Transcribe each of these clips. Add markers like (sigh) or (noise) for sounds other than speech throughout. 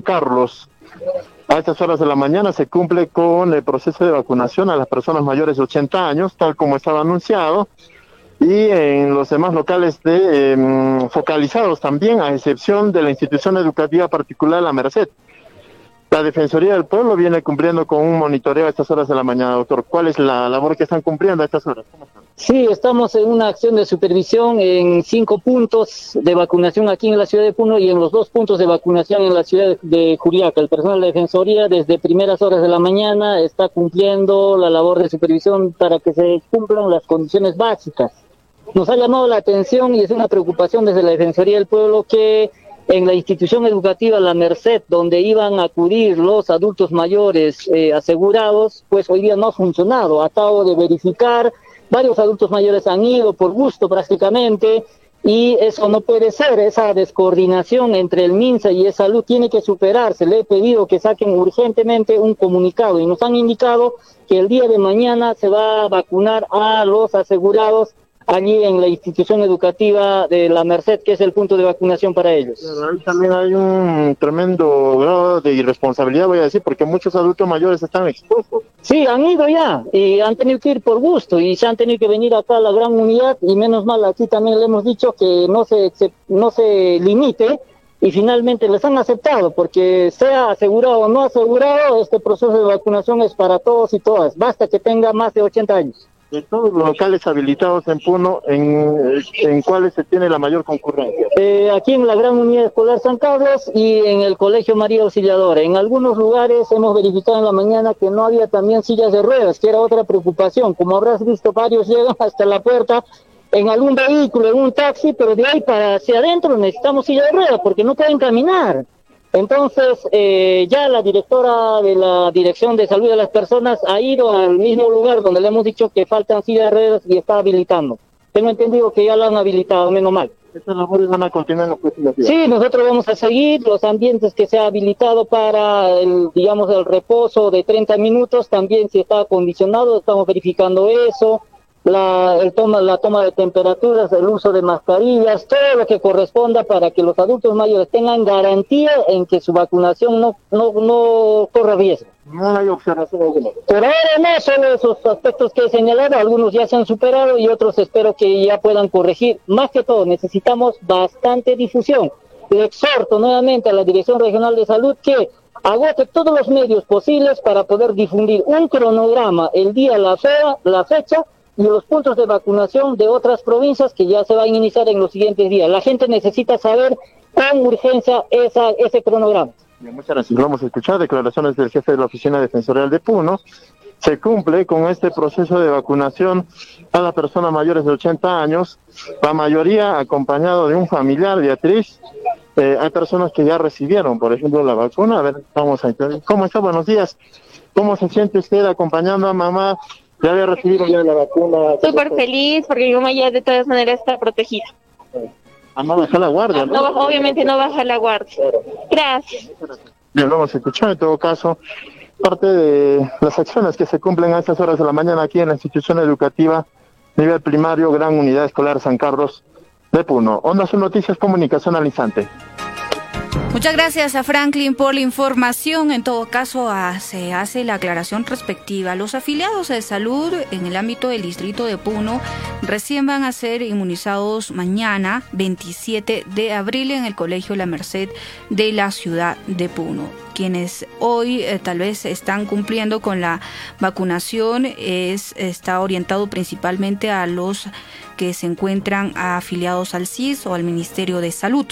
Carlos. A estas horas de la mañana se cumple con el proceso de vacunación a las personas mayores de 80 años, tal como estaba anunciado, y en los demás locales de, em, focalizados también, a excepción de la institución educativa particular La Merced. La Defensoría del Pueblo viene cumpliendo con un monitoreo a estas horas de la mañana, doctor. ¿Cuál es la labor que están cumpliendo a estas horas? Sí, estamos en una acción de supervisión en cinco puntos de vacunación aquí en la ciudad de Puno y en los dos puntos de vacunación en la ciudad de Juliaca. El personal de Defensoría desde primeras horas de la mañana está cumpliendo la labor de supervisión para que se cumplan las condiciones básicas. Nos ha llamado la atención y es una preocupación desde la Defensoría del Pueblo que en la institución educativa La Merced, donde iban a acudir los adultos mayores eh, asegurados, pues hoy día no ha funcionado. Acabo de verificar, varios adultos mayores han ido por gusto prácticamente, y eso no puede ser, esa descoordinación entre el MINSA y el salud tiene que superarse. Le he pedido que saquen urgentemente un comunicado y nos han indicado que el día de mañana se va a vacunar a los asegurados allí en la institución educativa de la Merced, que es el punto de vacunación para ellos. ahí también hay un tremendo grado de irresponsabilidad, voy a decir, porque muchos adultos mayores están expuestos. Sí, han ido ya y han tenido que ir por gusto y se han tenido que venir acá a la gran unidad y menos mal aquí también le hemos dicho que no se, no se limite y finalmente les han aceptado porque sea asegurado o no asegurado, este proceso de vacunación es para todos y todas, basta que tenga más de 80 años de todos los locales habilitados en Puno, ¿en, en cuáles se tiene la mayor concurrencia? Eh, aquí en la Gran Unidad Escolar San Carlos y en el Colegio María Auxiliadora. En algunos lugares hemos verificado en la mañana que no había también sillas de ruedas, que era otra preocupación. Como habrás visto, varios llegan (laughs) hasta la puerta en algún vehículo, en un taxi, pero de ahí para hacia adentro necesitamos silla de ruedas porque no pueden caminar. Entonces, eh, ya la directora de la Dirección de Salud de las Personas ha ido al mismo lugar donde le hemos dicho que faltan sillas redes y está habilitando. Tengo entendido que ya la han habilitado, menos mal. ¿Estas labores van a continuar en los Sí, nosotros vamos a seguir los ambientes que se ha habilitado para, el, digamos, el reposo de 30 minutos. También si está acondicionado, estamos verificando eso la, el toma, la toma de temperaturas, el uso de mascarillas, todo lo que corresponda para que los adultos mayores tengan garantía en que su vacunación no, no, no corra riesgo. No hay observación alguna. Por ahora no, solo esos aspectos que he señalado, algunos ya se han superado y otros espero que ya puedan corregir. Más que todo, necesitamos bastante difusión. Le exhorto nuevamente a la Dirección Regional de Salud que agote todos los medios posibles para poder difundir un cronograma, el día, la, la fecha, y los puntos de vacunación de otras provincias que ya se van a iniciar en los siguientes días. La gente necesita saber con urgencia esa, ese cronograma. muchas gracias. Vamos a escuchar declaraciones del jefe de la Oficina Defensorial de Puno. Se cumple con este proceso de vacunación a las personas mayores de 80 años, la mayoría acompañado de un familiar, Beatriz. Eh, hay personas que ya recibieron, por ejemplo, la vacuna. A ver, vamos a. ¿Cómo está? Buenos días. ¿Cómo se siente usted acompañando a mamá ya había recibido ya la vacuna. Súper feliz porque mi mamá ya de todas maneras está protegida. Ah, no baja la guardia, ¿no? obviamente no baja la guardia. Gracias. Bien, vamos a escuchar en todo caso parte de las acciones que se cumplen a estas horas de la mañana aquí en la institución educativa nivel primario Gran Unidad Escolar San Carlos de Puno. Onda sus noticias, comunicación al instante. Muchas gracias a Franklin por la información. En todo caso, ah, se hace la aclaración respectiva. Los afiliados de salud en el ámbito del distrito de Puno recién van a ser inmunizados mañana, 27 de abril, en el Colegio La Merced de la ciudad de Puno quienes hoy eh, tal vez están cumpliendo con la vacunación es está orientado principalmente a los que se encuentran afiliados al CIS o al Ministerio de Salud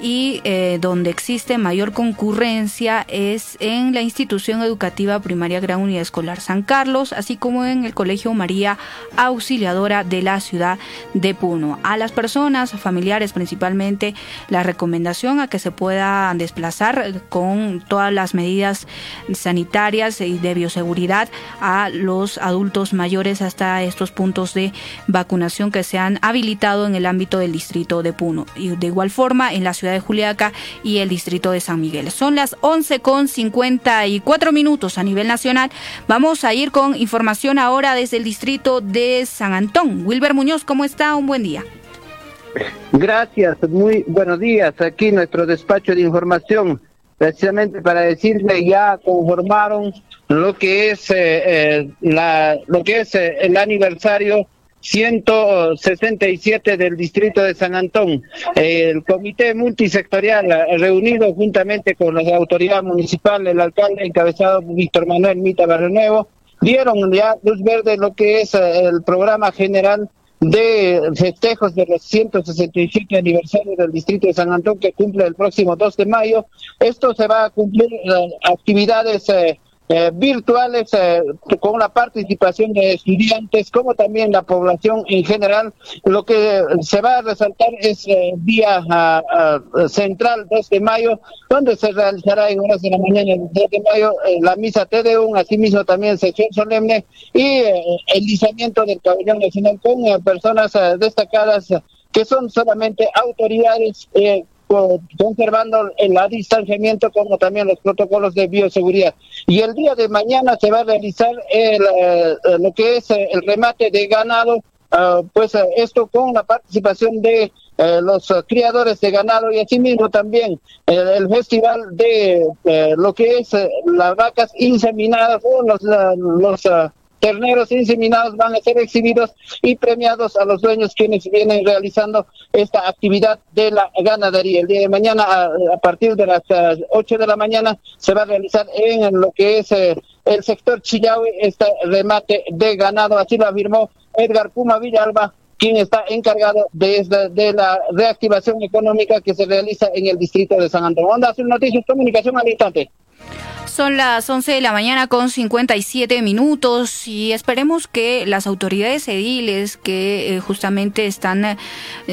y eh, donde existe mayor concurrencia es en la institución educativa primaria Gran Unidad Escolar San Carlos, así como en el Colegio María Auxiliadora de la ciudad de Puno. A las personas familiares principalmente la recomendación a que se puedan desplazar con las medidas sanitarias y de bioseguridad a los adultos mayores hasta estos puntos de vacunación que se han habilitado en el ámbito del distrito de Puno y de igual forma en la ciudad de Juliaca y el distrito de San Miguel. Son las 11 con 54 minutos a nivel nacional. Vamos a ir con información ahora desde el distrito de San Antón. Wilber Muñoz, ¿cómo está? Un buen día. Gracias, muy buenos días. Aquí nuestro despacho de información precisamente para decirle ya conformaron lo que es eh, la, lo que es el aniversario 167 del distrito de San Antón. El comité multisectorial reunido juntamente con la autoridad municipal, el alcalde encabezado Víctor Manuel Mita Barrenuevo, dieron ya luz verde lo que es el programa general de festejos de los 167 aniversarios del distrito de San Antón que cumple el próximo 2 de mayo. Esto se va a cumplir eh, actividades eh, eh, virtuales eh, con la participación de estudiantes como también la población en general. Lo que se va a resaltar es el día central 2 de mayo, donde se realizará en horas de la mañana el 2 de mayo la misa TDU, asimismo también sesión solemne y el lisamiento del pabellón nacional con personas destacadas que son solamente autoridades eh, conservando el distanciamiento como también los protocolos de bioseguridad. Y el día de mañana se va a realizar el, eh, lo que es eh, el remate de ganado, ah, pues eh, esto con la participación de los criadores de ganado y asimismo también el festival de lo que es las vacas inseminadas o los, los ah, terneros inseminados van a ser exhibidos y premiados a los dueños quienes vienen realizando esta actividad de la ganadería. El día de mañana, a, partir de las 8 de la mañana, se va a realizar en lo que es eh, el sector Chillahui este remate de ganado. Así lo afirmó Edgar Puma Villalba, quien está encargado de, de la reactivación económica que se realiza en el distrito de San Antonio. Onda, Noticias, comunicación al instante. Son las 11 de la mañana con 57 minutos y esperemos que las autoridades ediles que eh, justamente están eh,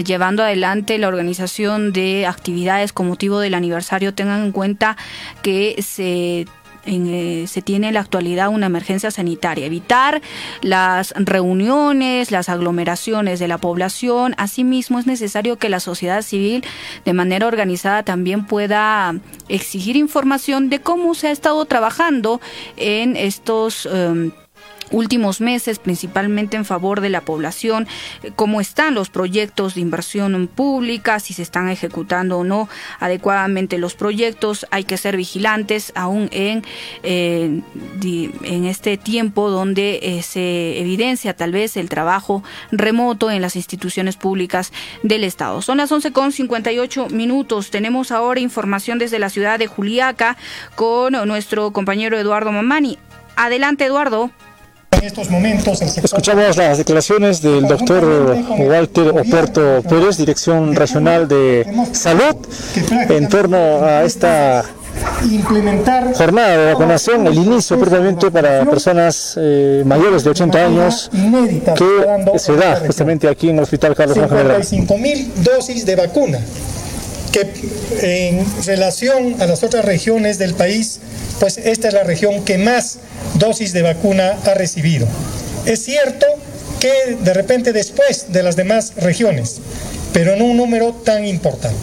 llevando adelante la organización de actividades con motivo del aniversario tengan en cuenta que se eh, se tiene en la actualidad una emergencia sanitaria. Evitar las reuniones, las aglomeraciones de la población. Asimismo, es necesario que la sociedad civil de manera organizada también pueda exigir información de cómo se ha estado trabajando en estos... Em, últimos meses, principalmente en favor de la población, eh, cómo están los proyectos de inversión pública, si se están ejecutando o no adecuadamente los proyectos. Hay que ser vigilantes aún en, eh, en este tiempo donde eh, se evidencia tal vez el trabajo remoto en las instituciones públicas del Estado. Son las 11 con 58 minutos. Tenemos ahora información desde la ciudad de Juliaca con nuestro compañero Eduardo Mamani. Adelante, Eduardo. En estos momentos, Escuchamos las declaraciones del doctor Walter Oporto Pérez, Dirección Regional de Salud, en torno a esta jornada de vacunación, el inicio propiamente para personas eh, mayores de 80 años que se da justamente aquí en el Hospital Carlos Juan 55 mil dosis de vacuna que en relación a las otras regiones del país, pues esta es la región que más dosis de vacuna ha recibido. Es cierto que de repente después de las demás regiones, pero no un número tan importante.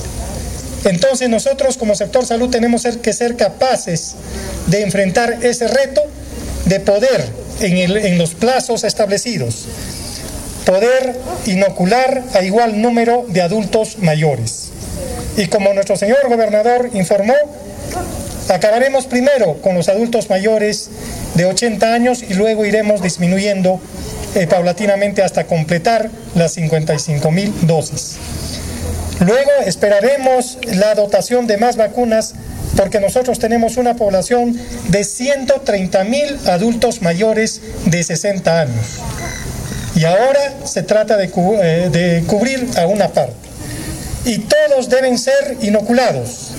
Entonces nosotros como sector salud tenemos que ser capaces de enfrentar ese reto, de poder en, en los plazos establecidos, poder inocular a igual número de adultos mayores. Y como nuestro señor gobernador informó, acabaremos primero con los adultos mayores de 80 años y luego iremos disminuyendo eh, paulatinamente hasta completar las 55 mil dosis. Luego esperaremos la dotación de más vacunas porque nosotros tenemos una población de 130 mil adultos mayores de 60 años. Y ahora se trata de, eh, de cubrir a una parte. Y todos deben ser inoculados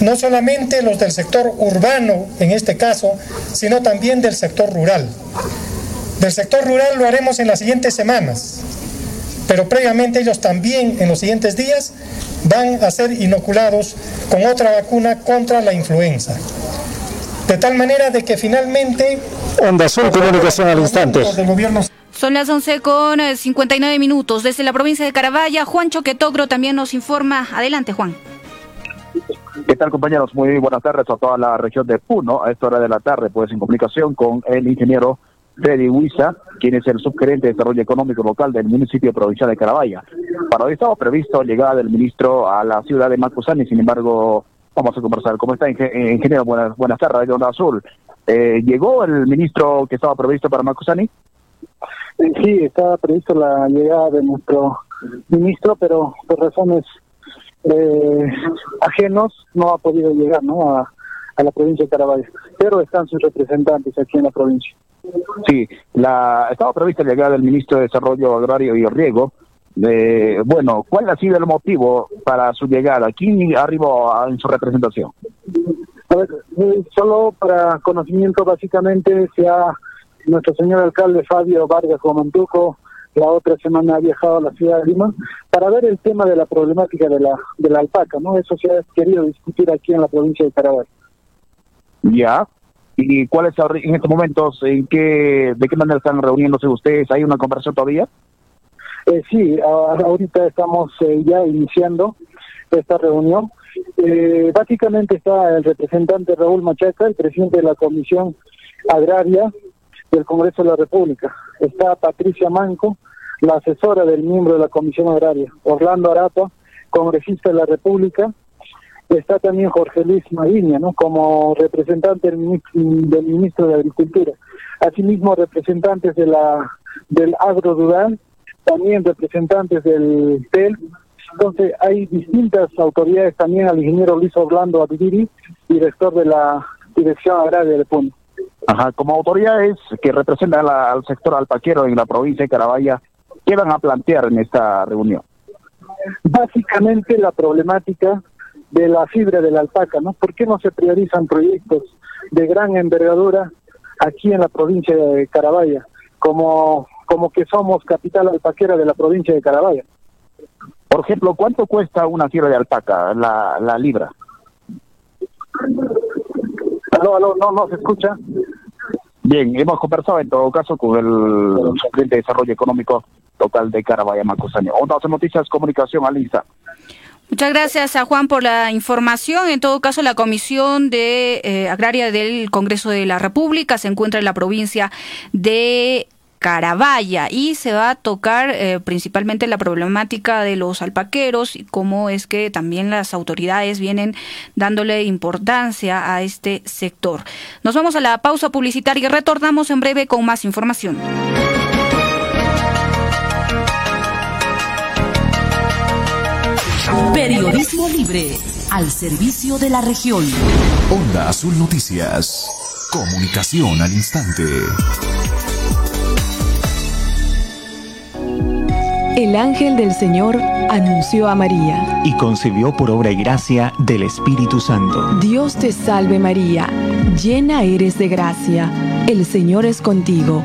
no solamente los del sector urbano en este caso, sino también del sector rural. Del sector rural lo haremos en las siguientes semanas, pero previamente ellos también en los siguientes días van a ser inoculados con otra vacuna contra la influenza. De tal manera de que finalmente... Onda Azul, comunicación al instante. Son las 11 con 59 eh, minutos. Desde la provincia de Carabaya, Juan Choquetogro también nos informa. Adelante, Juan. ¿Qué tal compañeros? Muy buenas tardes a toda la región de Puno. A esta hora de la tarde, pues en comunicación con el ingeniero Freddy Huiza, quien es el subgerente de Desarrollo Económico Local del municipio provincial de Carabaya. Para hoy estaba previsto llegada del ministro a la ciudad de Macusani, sin embargo, Vamos a conversar. ¿Cómo está, ingeniero? Buenas, buenas tardes, de Onda Azul. Eh, ¿Llegó el ministro que estaba previsto para Macusani? Sí, estaba previsto la llegada de nuestro ministro, pero por razones eh, ajenos no ha podido llegar ¿no? a, la provincia de Caraballo, pero están sus representantes aquí en la provincia. Sí, la, estaba prevista la llegada del ministro de Desarrollo Agrario y Riego. De, bueno, ¿cuál ha sido el motivo para su llegada? ¿Quién arribó en su representación? A ver, eh, solo para conocimiento, básicamente, se ha nuestro señor alcalde Fabio Vargas Guamantuco la otra semana ha viajado a la ciudad de Lima para ver el tema de la problemática de la de la alpaca, ¿no? Eso se ha querido discutir aquí en la provincia de Caraballo. Ya. ¿Y cuáles en estos momentos, en qué, de qué manera están reuniéndose ustedes? ¿Hay una conversación todavía? Eh, sí, ahorita estamos eh, ya iniciando esta reunión. Eh, básicamente está el representante Raúl Machaca, el presidente de la Comisión Agraria, del Congreso de la República. Está Patricia Manco, la asesora del miembro de la Comisión Agraria, Orlando Arapa, congresista de la República. Está también Jorge Luis Mariña, ¿no? como representante del ministro, de Agricultura. Asimismo, representantes de la del agro rural, también representantes del TEL. Entonces, hay distintas autoridades, también al ingeniero Luis Orlando Abidiri, director de la Dirección Agraria del PUN. Ajá, como autoridades que representan al sector alpaquero en la provincia de Carabaya, ¿qué van a plantear en esta reunión? Básicamente la problemática de la fibra de la alpaca, ¿no? ¿Por qué no se priorizan proyectos de gran envergadura aquí en la provincia de Carabaya, como, como que somos capital alpaquera de la provincia de Carabaya? Por ejemplo, ¿cuánto cuesta una fibra de alpaca, la, la libra? Aló, aló, no, no se escucha. Bien, hemos conversado en todo caso con el presidente de Desarrollo Económico local de Carabaya, Macosaño. Ondas Noticias, Comunicación, Alisa. Muchas gracias a Juan por la información. En todo caso, la Comisión de eh, Agraria del Congreso de la República se encuentra en la provincia de Carabaya y se va a tocar eh, principalmente la problemática de los alpaqueros y cómo es que también las autoridades vienen dándole importancia a este sector. Nos vamos a la pausa publicitaria y retornamos en breve con más información. Periodismo libre al servicio de la región. Onda Azul Noticias. Comunicación al instante. El ángel del Señor anunció a María. Y concibió por obra y gracia del Espíritu Santo. Dios te salve María, llena eres de gracia, el Señor es contigo.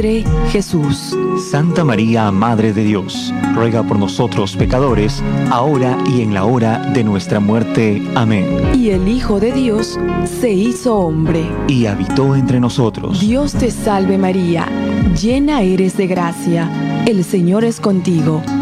Jesús. Santa María, Madre de Dios, ruega por nosotros pecadores, ahora y en la hora de nuestra muerte. Amén. Y el Hijo de Dios se hizo hombre. Y habitó entre nosotros. Dios te salve María, llena eres de gracia, el Señor es contigo.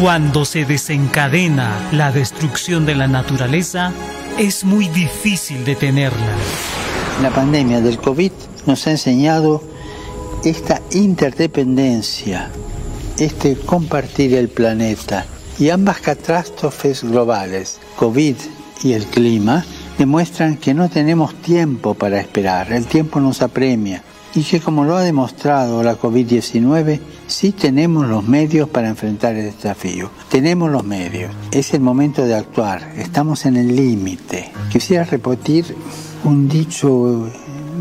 Cuando se desencadena la destrucción de la naturaleza, es muy difícil detenerla. La pandemia del COVID nos ha enseñado esta interdependencia, este compartir el planeta y ambas catástrofes globales, COVID y el clima, demuestran que no tenemos tiempo para esperar, el tiempo nos apremia y que como lo ha demostrado la COVID-19, sí tenemos los medios para enfrentar el desafío. Tenemos los medios. Es el momento de actuar. Estamos en el límite. Quisiera repetir un dicho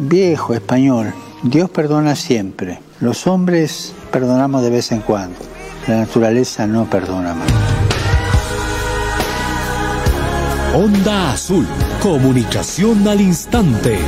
viejo español. Dios perdona siempre. Los hombres perdonamos de vez en cuando. La naturaleza no perdona más. Onda Azul. Comunicación al instante.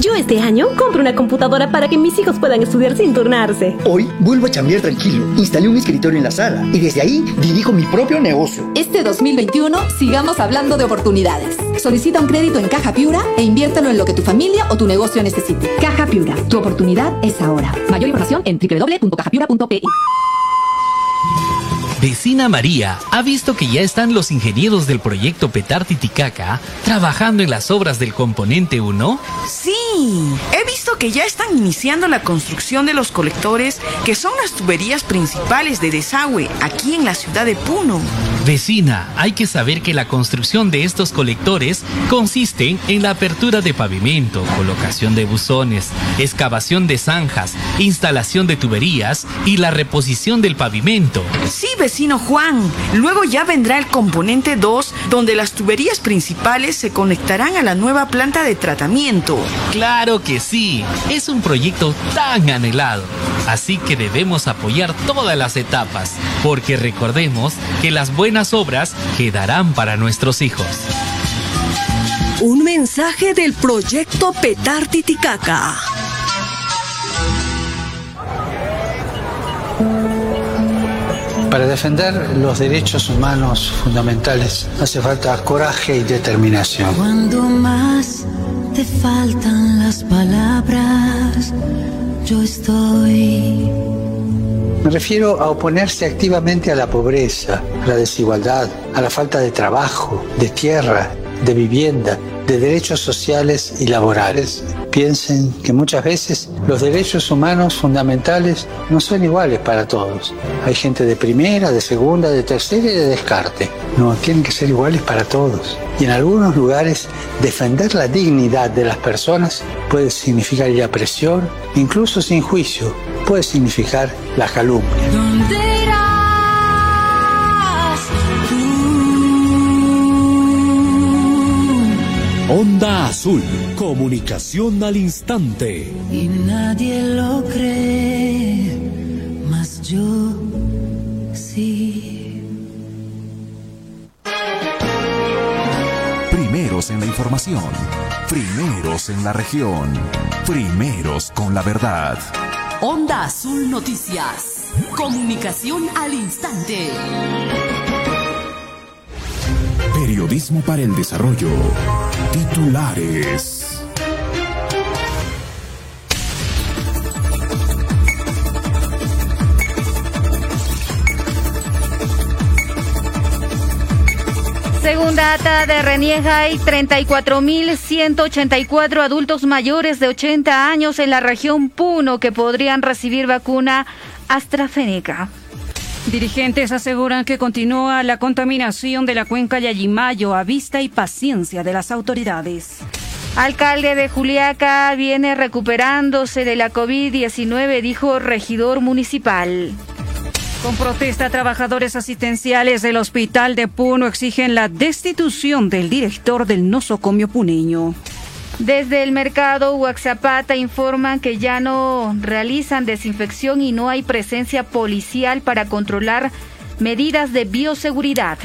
Yo este año compro una computadora para que mis hijos puedan estudiar sin turnarse. Hoy vuelvo a chambear tranquilo. Instalé un escritorio en la sala y desde ahí dirijo mi propio negocio. Este 2021 sigamos hablando de oportunidades. Solicita un crédito en Caja Piura e inviértelo en lo que tu familia o tu negocio necesite. Caja Piura, tu oportunidad es ahora. Mayor información en www.cajapiura.pe. Vecina María ha visto que ya están los ingenieros del proyecto Petar Titicaca trabajando en las obras del componente 1. Sí, he visto que ya están iniciando la construcción de los colectores que son las tuberías principales de desagüe aquí en la ciudad de Puno. Vecina, hay que saber que la construcción de estos colectores consiste en la apertura de pavimento, colocación de buzones, excavación de zanjas, instalación de tuberías y la reposición del pavimento. Sí, vecino Juan. Luego ya vendrá el componente 2, donde las tuberías principales se conectarán a la nueva planta de tratamiento. Claro que sí, es un proyecto tan anhelado. Así que debemos apoyar todas las etapas, porque recordemos que las buenas obras quedarán para nuestros hijos. Un mensaje del proyecto Petar Titicaca. Para defender los derechos humanos fundamentales hace falta coraje y determinación. Cuando más te faltan las palabras, yo estoy. Me refiero a oponerse activamente a la pobreza, a la desigualdad, a la falta de trabajo, de tierra, de vivienda, de derechos sociales y laborales. Piensen que muchas veces los derechos humanos fundamentales no son iguales para todos. Hay gente de primera, de segunda, de tercera y de descarte. No, tienen que ser iguales para todos. Y en algunos lugares defender la dignidad de las personas puede significar la presión, incluso sin juicio, puede significar la calumnia. Onda Azul, comunicación al instante. Y nadie lo cree, mas yo sí. Primeros en la información, primeros en la región, primeros con la verdad. Onda Azul Noticias, comunicación al instante. Periodismo para el desarrollo. Titulares. Según data de Reniega, hay 34.184 adultos mayores de 80 años en la región Puno que podrían recibir vacuna AstraZeneca. Dirigentes aseguran que continúa la contaminación de la cuenca Yayimayo a vista y paciencia de las autoridades. Alcalde de Juliaca viene recuperándose de la COVID-19, dijo regidor municipal. Con protesta, trabajadores asistenciales del Hospital de Puno exigen la destitución del director del nosocomio puneño. Desde el mercado Huaxapata informan que ya no realizan desinfección y no hay presencia policial para controlar medidas de bioseguridad.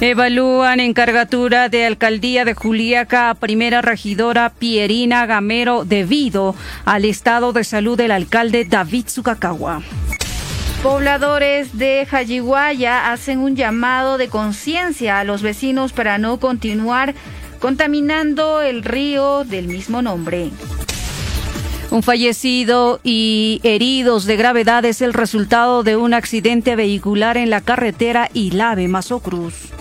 Evalúan encargatura de alcaldía de Juliaca a primera regidora Pierina Gamero debido al estado de salud del alcalde David Zucacagua. Pobladores de Jayiguaya hacen un llamado de conciencia a los vecinos para no continuar contaminando el río del mismo nombre. Un fallecido y heridos de gravedad es el resultado de un accidente vehicular en la carretera Ilave Mazocruz.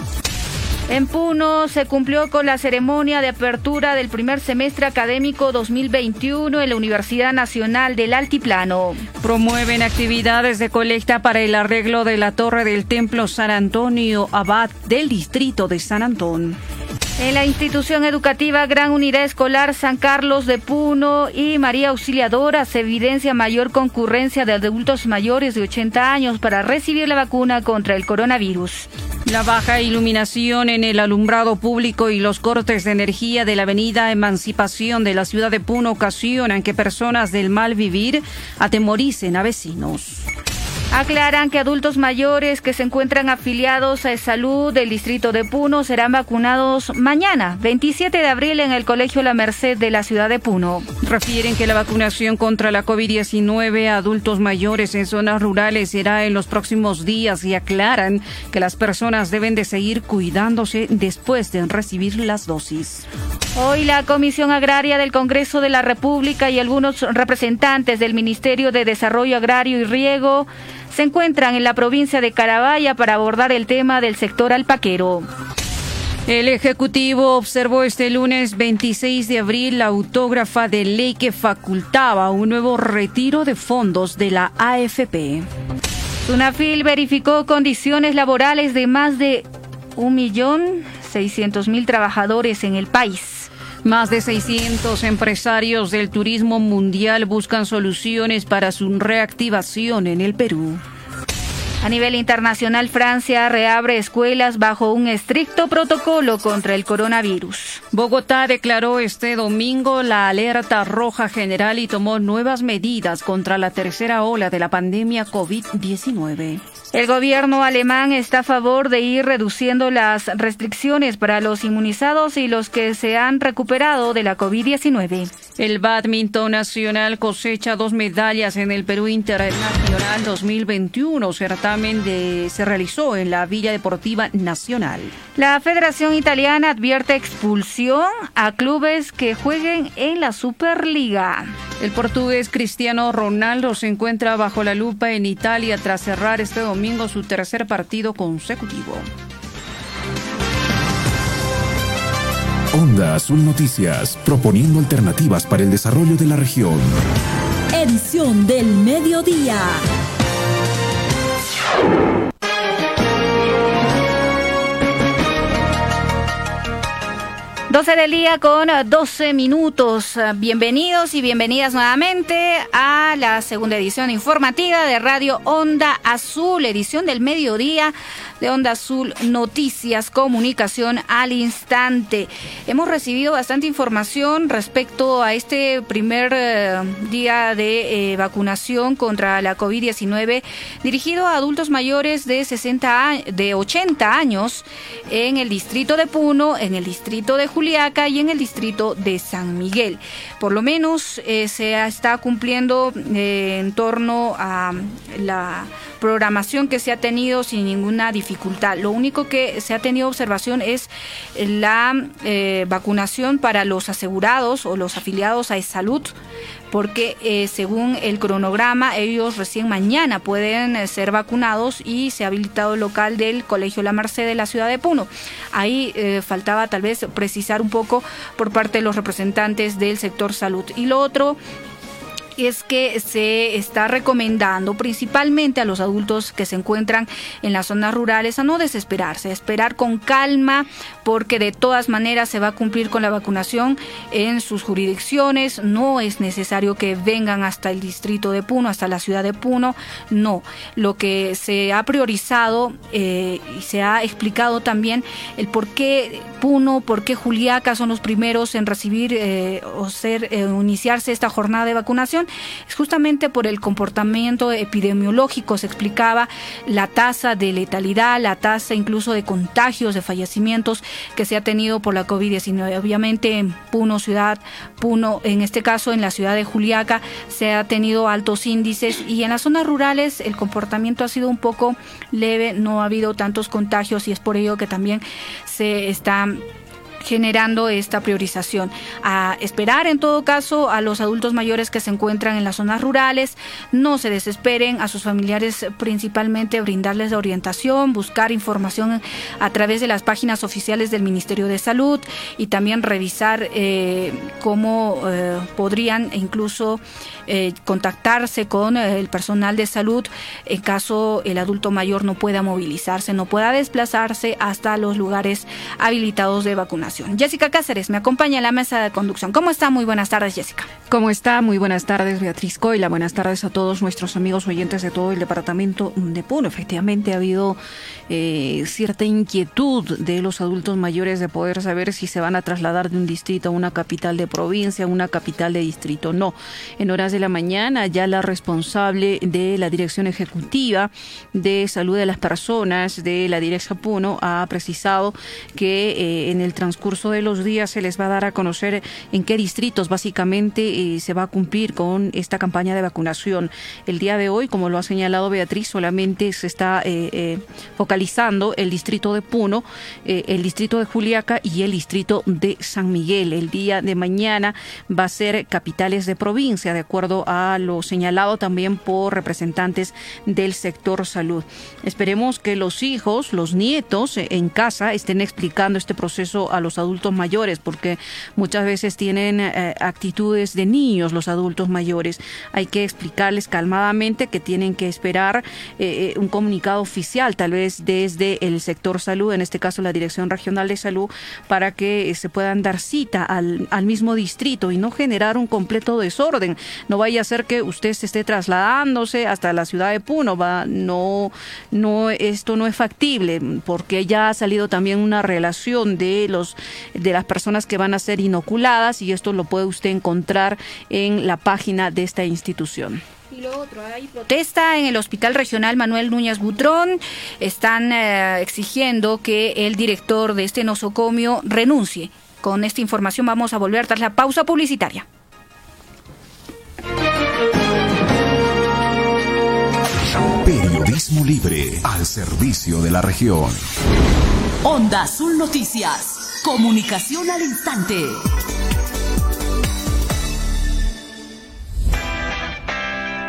En Puno se cumplió con la ceremonia de apertura del primer semestre académico 2021 en la Universidad Nacional del Altiplano. Promueven actividades de colecta para el arreglo de la torre del Templo San Antonio Abad del distrito de San Antón. En la institución educativa Gran Unidad Escolar San Carlos de Puno y María Auxiliadora se evidencia mayor concurrencia de adultos mayores de 80 años para recibir la vacuna contra el coronavirus. La baja iluminación en el alumbrado público y los cortes de energía de la avenida Emancipación de la ciudad de Puno ocasionan que personas del mal vivir atemoricen a vecinos. Aclaran que adultos mayores que se encuentran afiliados a salud del distrito de Puno serán vacunados mañana, 27 de abril, en el Colegio La Merced de la ciudad de Puno. Refieren que la vacunación contra la COVID-19 a adultos mayores en zonas rurales será en los próximos días y aclaran que las personas deben de seguir cuidándose después de recibir las dosis. Hoy la Comisión Agraria del Congreso de la República y algunos representantes del Ministerio de Desarrollo Agrario y Riego se encuentran en la provincia de Carabaya para abordar el tema del sector alpaquero. El Ejecutivo observó este lunes 26 de abril la autógrafa de ley que facultaba un nuevo retiro de fondos de la AFP. Sunafil verificó condiciones laborales de más de 1.600.000 trabajadores en el país. Más de 600 empresarios del turismo mundial buscan soluciones para su reactivación en el Perú. A nivel internacional, Francia reabre escuelas bajo un estricto protocolo contra el coronavirus. Bogotá declaró este domingo la alerta roja general y tomó nuevas medidas contra la tercera ola de la pandemia COVID-19. El gobierno alemán está a favor de ir reduciendo las restricciones para los inmunizados y los que se han recuperado de la COVID-19. El badminton nacional cosecha dos medallas en el Perú Internacional 2021. Certamen de, se realizó en la Villa Deportiva Nacional. La Federación Italiana advierte expulsión a clubes que jueguen en la Superliga. El portugués Cristiano Ronaldo se encuentra bajo la lupa en Italia tras cerrar este domingo su tercer partido consecutivo. Onda Azul Noticias, proponiendo alternativas para el desarrollo de la región. Edición del mediodía. 12 del día con 12 minutos. Bienvenidos y bienvenidas nuevamente a la segunda edición informativa de Radio Onda Azul, edición del mediodía de Onda Azul Noticias, Comunicación al Instante. Hemos recibido bastante información respecto a este primer eh, día de eh, vacunación contra la COVID-19 dirigido a adultos mayores de 60 de 80 años en el distrito de Puno, en el distrito de Y en el distrito de San Miguel. Por lo menos eh, se está cumpliendo en torno a la programación que se ha tenido sin ninguna dificultad. Lo único que se ha tenido observación es la eh, vacunación para los asegurados o los afiliados a salud porque eh, según el cronograma ellos recién mañana pueden eh, ser vacunados y se ha habilitado el local del Colegio La Merced de la ciudad de Puno. Ahí faltaba tal vez precisar un poco por parte de los representantes del sector salud. Y lo otro es que se está recomendando principalmente a los adultos que se encuentran en las zonas rurales a no desesperarse, a esperar con calma porque de todas maneras se va a cumplir con la vacunación en sus jurisdicciones, no es necesario que vengan hasta el distrito de Puno, hasta la ciudad de Puno, no. Lo que se ha priorizado eh, y se ha explicado también el por qué Puno, por qué Juliaca son los primeros en recibir eh, o ser eh, iniciarse esta jornada de vacunación es justamente por el comportamiento epidemiológico, se explicaba la tasa de letalidad, la tasa incluso de contagios, de fallecimientos que se ha tenido por la COVID-19. Obviamente en Puno, ciudad, Puno, en este caso en la ciudad de Juliaca, se ha tenido altos índices y en las zonas rurales el comportamiento ha sido un poco leve, no ha habido tantos contagios y es por ello que también se está generando esta priorización. A esperar en todo caso a los adultos mayores que se encuentran en las zonas rurales, no se desesperen, a sus familiares principalmente brindarles orientación, buscar información a través de las páginas oficiales del Ministerio de Salud y también revisar eh, cómo eh, podrían incluso eh, contactarse con el personal de salud en caso el adulto mayor no pueda movilizarse, no pueda desplazarse hasta los lugares habilitados de vacunación. Jessica Cáceres me acompaña en la mesa de conducción. ¿Cómo está? Muy buenas tardes, Jessica. ¿Cómo está? Muy buenas tardes, Beatriz Coila. Buenas tardes a todos nuestros amigos oyentes de todo el departamento de Puno. Efectivamente, ha habido eh, cierta inquietud de los adultos mayores de poder saber si se van a trasladar de un distrito a una capital de provincia, a una capital de distrito. No. En horas de la mañana, ya la responsable de la Dirección Ejecutiva de Salud de las Personas de la Dirección Puno ha precisado que eh, en el transcurso de los días se les va a dar a conocer en qué distritos básicamente eh, se va a cumplir con esta campaña de vacunación. El día de hoy, como lo ha señalado Beatriz, solamente se está eh, focalizando el distrito de Puno, el distrito de Juliaca y el distrito de San Miguel. El día de mañana va a ser capitales de provincia, de acuerdo a lo señalado también por representantes del sector salud. Esperemos que los hijos, los nietos en casa estén explicando este proceso a los adultos mayores, porque muchas veces tienen eh, actitudes de niños los adultos mayores. Hay que explicarles calmadamente que tienen que esperar eh, eh, un comunicado oficial, tal vez desde el sector salud, en este caso la Dirección Regional de Salud, para que se puedan dar cita al, al mismo distrito y no generar un completo desorden. Vaya a ser que usted se esté trasladándose hasta la ciudad de Puno, va, no, no, esto no es factible, porque ya ha salido también una relación de los de las personas que van a ser inoculadas y esto lo puede usted encontrar en la página de esta institución. Y lo otro, hay protesta en el Hospital Regional Manuel Núñez Butrón. Están eh, exigiendo que el director de este nosocomio renuncie. Con esta información vamos a volver tras la pausa publicitaria. Periodismo libre al servicio de la región. Onda Azul Noticias. Comunicación al instante.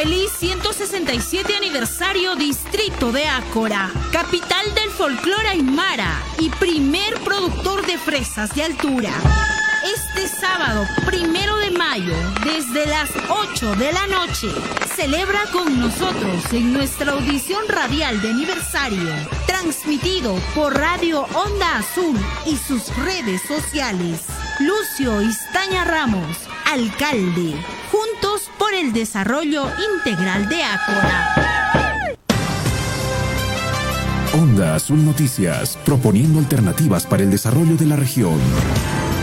Feliz 167 aniversario Distrito de Ácora, capital del folclore aymara y primer productor de fresas de altura. Este sábado, primero de mayo, desde las 8 de la noche, celebra con nosotros en nuestra audición radial de aniversario, transmitido por Radio Onda Azul y sus redes sociales. Lucio Istaña Ramos, alcalde. Juntos por el desarrollo integral de Ácora. Onda Azul Noticias, proponiendo alternativas para el desarrollo de la región.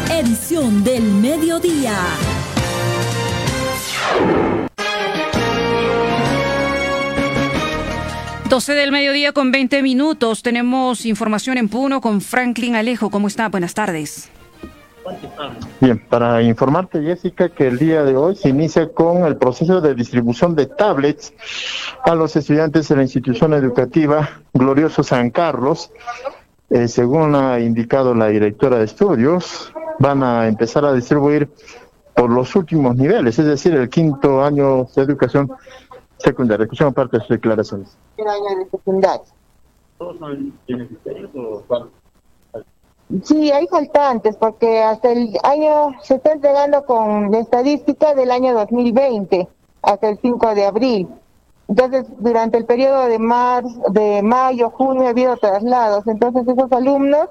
Edición del mediodía. Doce del mediodía con 20 minutos. Tenemos información en Puno con Franklin Alejo. ¿Cómo está? Buenas tardes. Bien, para informarte, Jessica, que el día de hoy se inicia con el proceso de distribución de tablets a los estudiantes de la institución educativa Glorioso San Carlos. Eh, según ha indicado la directora de estudios, van a empezar a distribuir por los últimos niveles, es decir, el quinto año de educación secundaria. Escuchamos parte de sus declaraciones. El año de secundaria. ¿Todos son beneficiarios o cuál? Sí, hay faltantes porque hasta el año se está entregando con la estadística del año 2020 hasta el 5 de abril. Entonces, durante el periodo de marzo, de mayo, junio ha habido traslados. Entonces, esos alumnos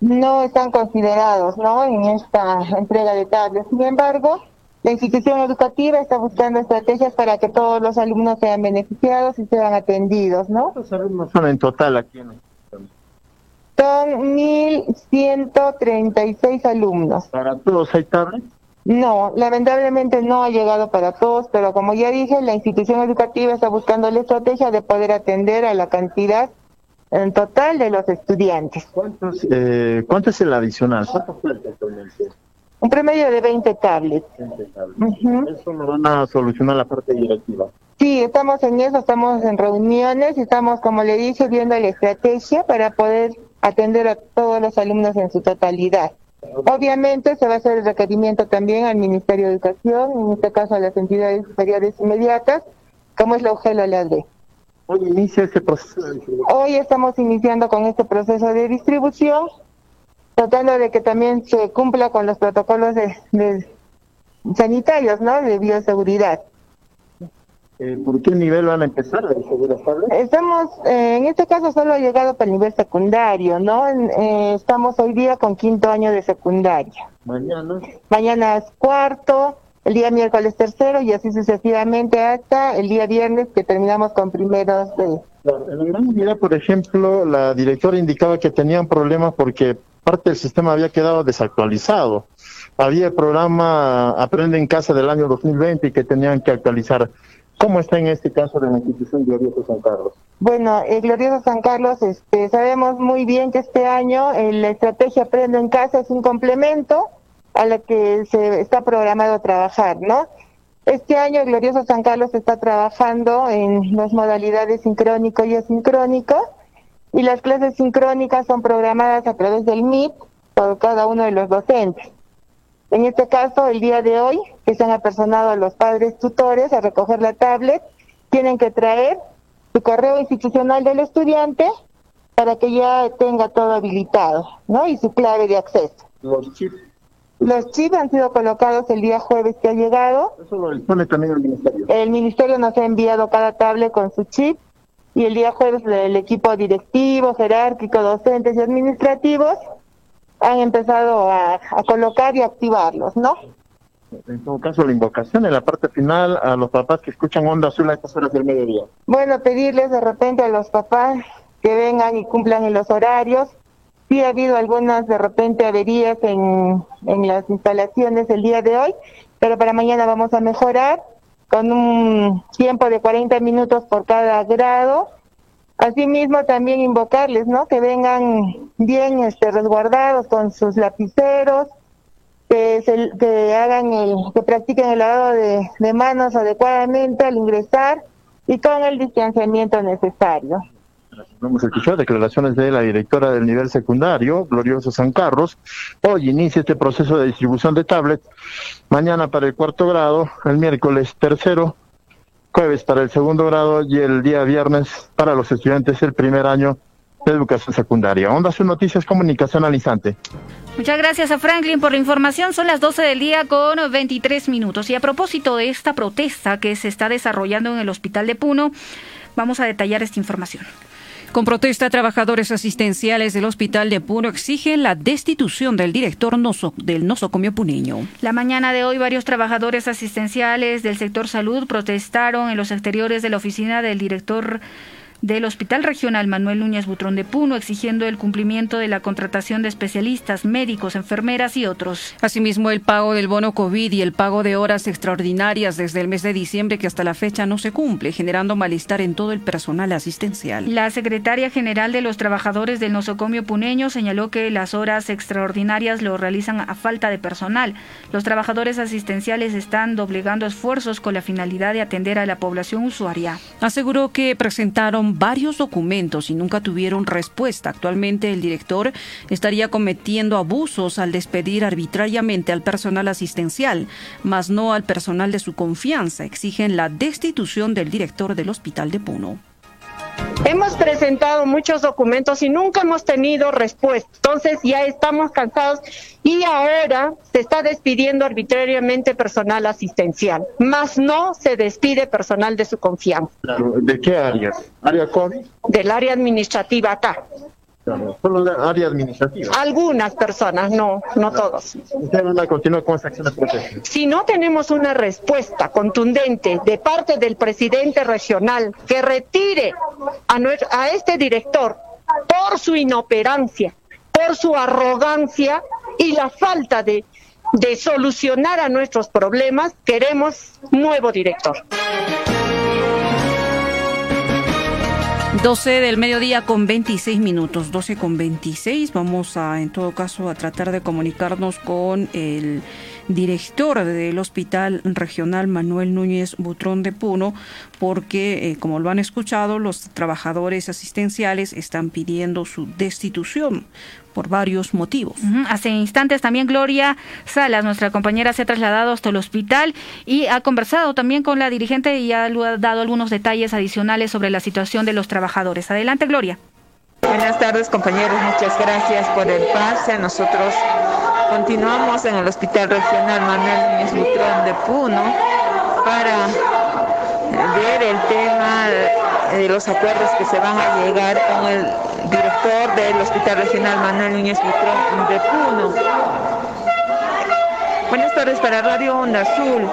no están considerados, ¿no? En esta entrega de tablets. Sin embargo, la institución educativa está buscando estrategias para que todos los alumnos sean beneficiados y sean atendidos, ¿no? ¿Cuántos alumnos son en total aquí en Son 1.136 alumnos. ¿Para todos hay tablets? No, lamentablemente no ha llegado para todos, pero como ya dije, la institución educativa está buscando la estrategia de poder atender a la cantidad en total de los estudiantes. ¿Cuántos, eh, ¿Cuánto es el adicional? ¿Cuánto falta actualmente? Un promedio de 20 tablets. Eso lo van a solucionar la parte directiva. Sí, estamos en eso, estamos en reuniones y estamos, como le dije, viendo la estrategia para poder atender a todos los alumnos en su totalidad. Obviamente se va a hacer el requerimiento también al Ministerio de Educación, en este caso a las entidades superiores inmediatas, como es la UGEL o la. Hoy inicia este proceso Hoy estamos iniciando con este proceso de distribución, tratando de que también se cumpla con los protocolos de, sanitarios, ¿no? De bioseguridad. Eh, ¿Por qué nivel van a empezar distribuir Estamos, eh, en este caso solo ha llegado para el nivel secundario, ¿no? Eh, estamos hoy día con quinto año de secundaria. Mañana. Mañana es cuarto, el día miércoles tercero y así sucesivamente hasta el día viernes que terminamos con primeros de... En la gran unidad, por ejemplo, la directora indicaba que tenían problemas porque parte del sistema había quedado desactualizado. Había el programa Aprende en Casa del año 2020 y que tenían que actualizar. ¿Cómo está en este caso de la institución Glorioso San Carlos? Bueno, el Glorioso San Carlos, este, sabemos muy bien que este año eh, la estrategia Aprende en Casa es un complemento a la que se está programado trabajar, ¿no? Este año el Glorioso San Carlos está trabajando en las modalidades sincrónico y asincrónico y las clases sincrónicas son programadas a través del MIT por cada uno de los docentes. En este caso, el día de hoy, que se han apersonado los padres tutores a recoger la tablet, tienen que traer su correo institucional del estudiante para que ya tenga todo habilitado, ¿no? Y su clave de acceso. Los chips los chips han sido colocados el día jueves que ha llegado. Eso lo dispone también el ministerio. El ministerio nos ha enviado cada tablet con su chip y el día jueves el equipo directivo, jerárquico, docentes y administrativos han empezado a, colocar y activarlos, ¿no? En todo caso, la invocación en la parte final a los papás que escuchan Onda Azul a estas horas del mediodía. Bueno, pedirles de repente a los papás que vengan y cumplan en los horarios, Sí ha habido algunas de repente averías en, en las instalaciones el día de hoy, pero para mañana vamos a mejorar con un tiempo de 40 minutos por cada grado. Asimismo también invocarles, ¿no? Que vengan bien este, resguardados con sus lapiceros, que, se, que hagan el, que practiquen el lavado de, de manos adecuadamente al ingresar y con el distanciamiento necesario. Vamos a escuchar declaraciones de la directora del nivel secundario, Glorioso San Carlos. Hoy inicia este proceso de distribución de tablets. Mañana para el cuarto grado, el miércoles tercero, jueves para el segundo grado y el día viernes para los estudiantes del primer año de educación secundaria. Onda sus noticias, comunicación al instante. Muchas gracias a Franklin por la información. Son las 12 del día con 23 minutos. Y a propósito de esta protesta que se está desarrollando en el Hospital de Puno, vamos a detallar esta información. Con protesta, trabajadores asistenciales del Hospital de Puno exigen la destitución del director del nosocomio puneño. La mañana de hoy, varios trabajadores asistenciales del sector salud protestaron en los exteriores de la oficina del director del Hospital Regional Manuel Núñez Butrón de Puno, exigiendo el cumplimiento de la contratación de especialistas, médicos, enfermeras y otros. Asimismo, el pago del bono COVID y el pago de horas extraordinarias desde el mes de diciembre que hasta la fecha no se cumple, generando malestar en todo el personal asistencial. La secretaria general de los trabajadores del nosocomio puneño señaló que las horas extraordinarias lo realizan a falta de personal. Los trabajadores asistenciales están doblegando esfuerzos con la finalidad de atender a la población usuaria. Aseguró que presentaron varios documentos y nunca tuvieron respuesta. Actualmente el director estaría cometiendo abusos al despedir arbitrariamente al personal asistencial, mas no al personal de su confianza. Exigen la destitución del director del Hospital de Puno. Hemos presentado muchos documentos y nunca hemos tenido respuesta. Entonces ya estamos cansados y ahora se está despidiendo arbitrariamente personal asistencial, más no se despide personal de su confianza. ¿De qué área? ¿Área COVID? Del área administrativa acá. Solo la área administrativa. Algunas personas, no, no todos. ¿Usted van a continuar con esa acción de protesta? Si no tenemos una respuesta contundente de parte del presidente regional que retire a, a este director por su inoperancia, por su arrogancia y la falta de, de solucionar a nuestros problemas, queremos nuevo director. 12 del mediodía con 26 minutos, 12 con 26. Vamos a, en todo caso, a tratar de comunicarnos con el director del Hospital Regional Manuel Núñez Butrón de Puno, porque, eh, como lo han escuchado, los trabajadores asistenciales están pidiendo su destitución por varios motivos. Hace instantes también Gloria Salas, nuestra compañera, se ha trasladado hasta el hospital y ha conversado también con la dirigente y ha dado algunos detalles adicionales sobre la situación de los trabajadores. Adelante, Gloria. Buenas tardes, compañeros. Muchas gracias por el pase. Nosotros continuamos en el Hospital Regional Manuel Núñez Butrón de Puno para ver el tema de los acuerdos que se van a llegar con el director del Hospital Regional Manuel Núñez Butrón de Puno. Buenas tardes para Radio Onda Azul.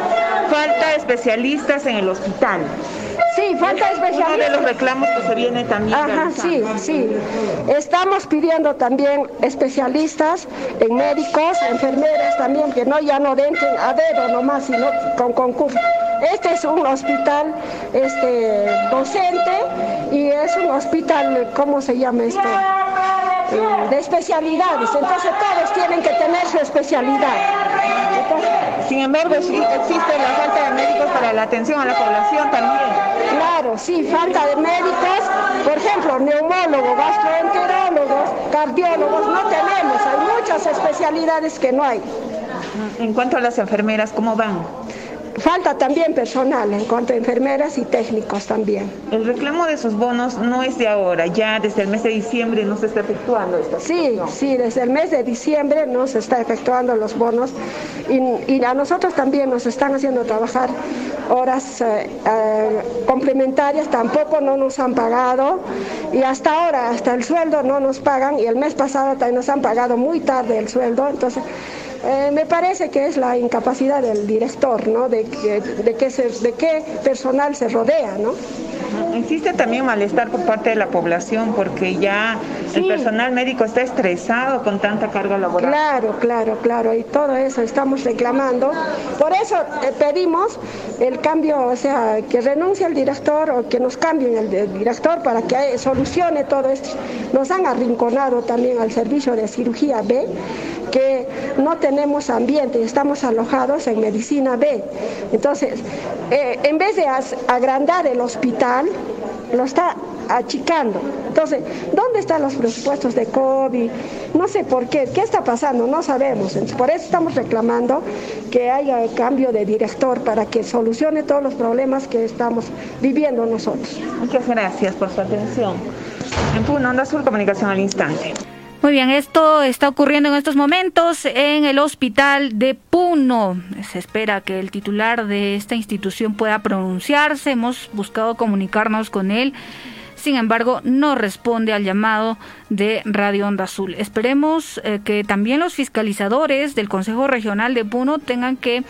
Falta especialistas en el hospital. Sí, falta especialistas. Uno de los reclamos que se viene también. Ajá, sí, sí. Estamos pidiendo también especialistas en médicos, enfermeras también, que no ya no denten a dedo nomás, sino con concurso. Este es un hospital este, docente y es un hospital, ¿cómo se llama esto? Eh, de especialidades, entonces todos tienen que tener su especialidad. Sin embargo, existe la falta de médicos para la atención a la población también. Claro, sí, falta de médicos, por ejemplo, neumólogos, gastroenterólogos, cardiólogos, no tenemos, hay muchas especialidades que no hay. En cuanto a las enfermeras, ¿cómo van? Falta también personal en cuanto a enfermeras y técnicos también. El reclamo de esos bonos no es de ahora, ya desde el mes de diciembre no se está efectuando esto. Sí, sí, desde el mes de diciembre no se está efectuando los bonos y, a nosotros también nos están haciendo trabajar horas eh, eh, complementarias, tampoco no nos han pagado y hasta ahora, hasta el sueldo no nos pagan y el mes pasado también nos han pagado muy tarde el sueldo, entonces eh, me parece que es la incapacidad del director, ¿no? De, de, qué, de qué personal se rodea, ¿no? Existe también malestar por parte de la población porque ya el personal médico está estresado con tanta carga laboral. Claro, claro, claro, y todo eso estamos reclamando. Por eso eh, pedimos el cambio, o sea, que renuncie el director o que nos cambien el, director para que solucione todo esto. Nos han arrinconado también al servicio de cirugía B que no tenemos ambiente, estamos alojados en medicina B. Entonces, eh, en vez de agrandar el hospital, lo está achicando. Entonces, ¿dónde están los presupuestos de COVID? No sé por qué, ¿qué está pasando? No sabemos. por eso estamos reclamando que haya cambio de director para que solucione todos los problemas que estamos viviendo nosotros. Muchas gracias por su atención. En Puno, Onda Azul, comunicación al instante. Muy bien, esto está ocurriendo en estos momentos en el hospital de Puno. Se espera que el titular de esta institución pueda pronunciarse. Hemos buscado comunicarnos con él. Sin embargo, no responde al llamado de Radio Onda Azul. Esperemos eh, que también los fiscalizadores del Consejo Regional de Puno tengan que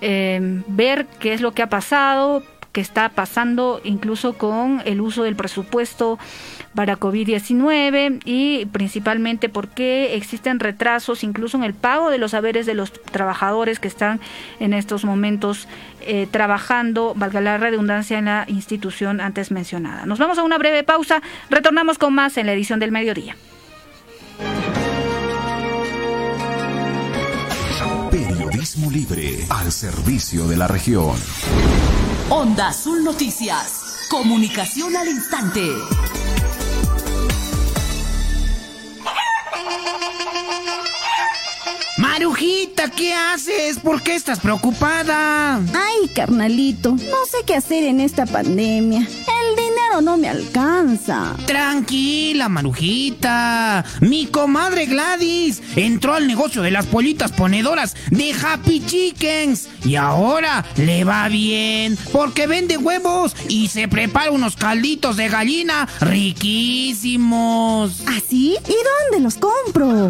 eh, ver qué es lo que ha pasado, qué está pasando incluso con el uso del presupuesto para COVID-19 y principalmente porque existen retrasos incluso en el pago de los haberes de los trabajadores que están en estos momentos eh, trabajando, valga la redundancia, en la institución antes mencionada. Nos vamos a una breve pausa, retornamos con más en la edición del mediodía. Periodismo libre al servicio de la región. Onda Azul Noticias. Comunicación al instante. Marujita, ¿qué haces? ¿Por qué estás preocupada? Ay, carnalito, no sé qué hacer en esta pandemia. El dinero no me alcanza. Tranquila, Marujita. Mi comadre Gladys entró al negocio de las pollitas ponedoras de Happy Chickens. Y ahora le va bien porque vende huevos y se prepara unos calditos de gallina riquísimos. ¿Ah, sí? ¿Y dónde los compro?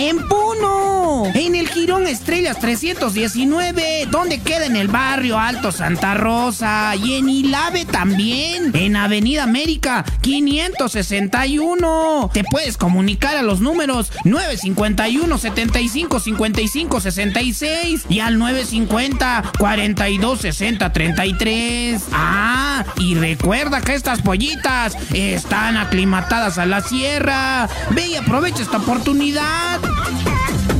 En Puno, en el Girón Estrellas 319, donde queda en el barrio Alto Santa Rosa. Y en Ilave también, en Avenida América 561. Te puedes comunicar a los números 951 75 55 66 y al 950 42 60 33. Ah, y recuerda que estas pollitas están aclimatadas a la sierra. Ve y aprovecha esta oportunidad. Okay.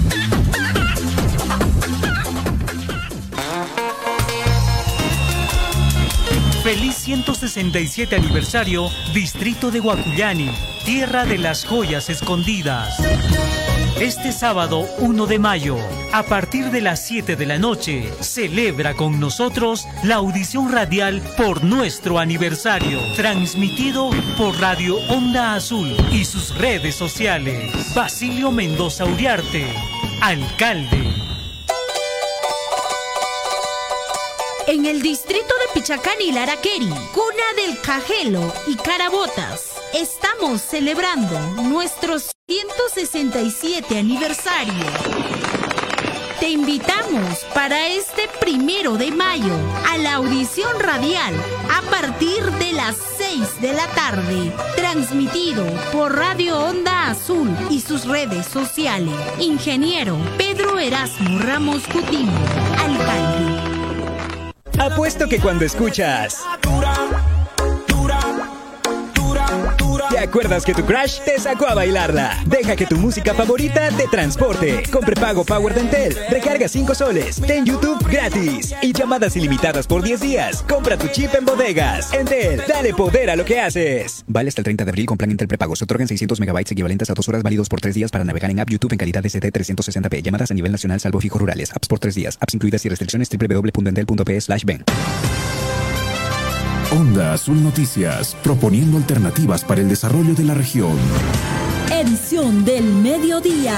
Feliz 167 aniversario, Distrito de Guacuyani, tierra de las joyas escondidas. Este sábado 1 de mayo, a partir de las 7 de la noche, celebra con nosotros la audición radial por nuestro aniversario, transmitido por Radio Onda Azul y sus redes sociales. Basilio Mendoza Uriarte, alcalde. En el distrito de Pichacán y Laraqueri, cuna del Cajelo y Carabotas, estamos celebrando nuestro 167 aniversario. Te invitamos para este primero de mayo a la audición radial a partir de las 6 de la tarde, transmitido por Radio Onda Azul y sus redes sociales. Ingeniero Pedro Erasmo Ramos Coutinho, alcalde. Apuesto que cuando escuchas. ¿Te acuerdas que tu crush te sacó a bailarla? Deja que tu música favorita te transporte. Con prepago Power Dentel, recarga 5 soles, ten YouTube gratis y llamadas ilimitadas por 10 días. Compra tu chip en bodegas. Entel, dale poder a lo que haces. Vale hasta el 30 de abril con plan Intel prepago. Se otorgan 600 megabytes equivalentes a 2 horas válidos por 3 días para navegar en App YouTube en calidad SD 360p. Llamadas a nivel nacional salvo fijos rurales. Apps por 3 días. Apps incluidas y restricciones www.entel.p slash. Onda Azul Noticias, proponiendo alternativas para el desarrollo de la región. Edición del mediodía.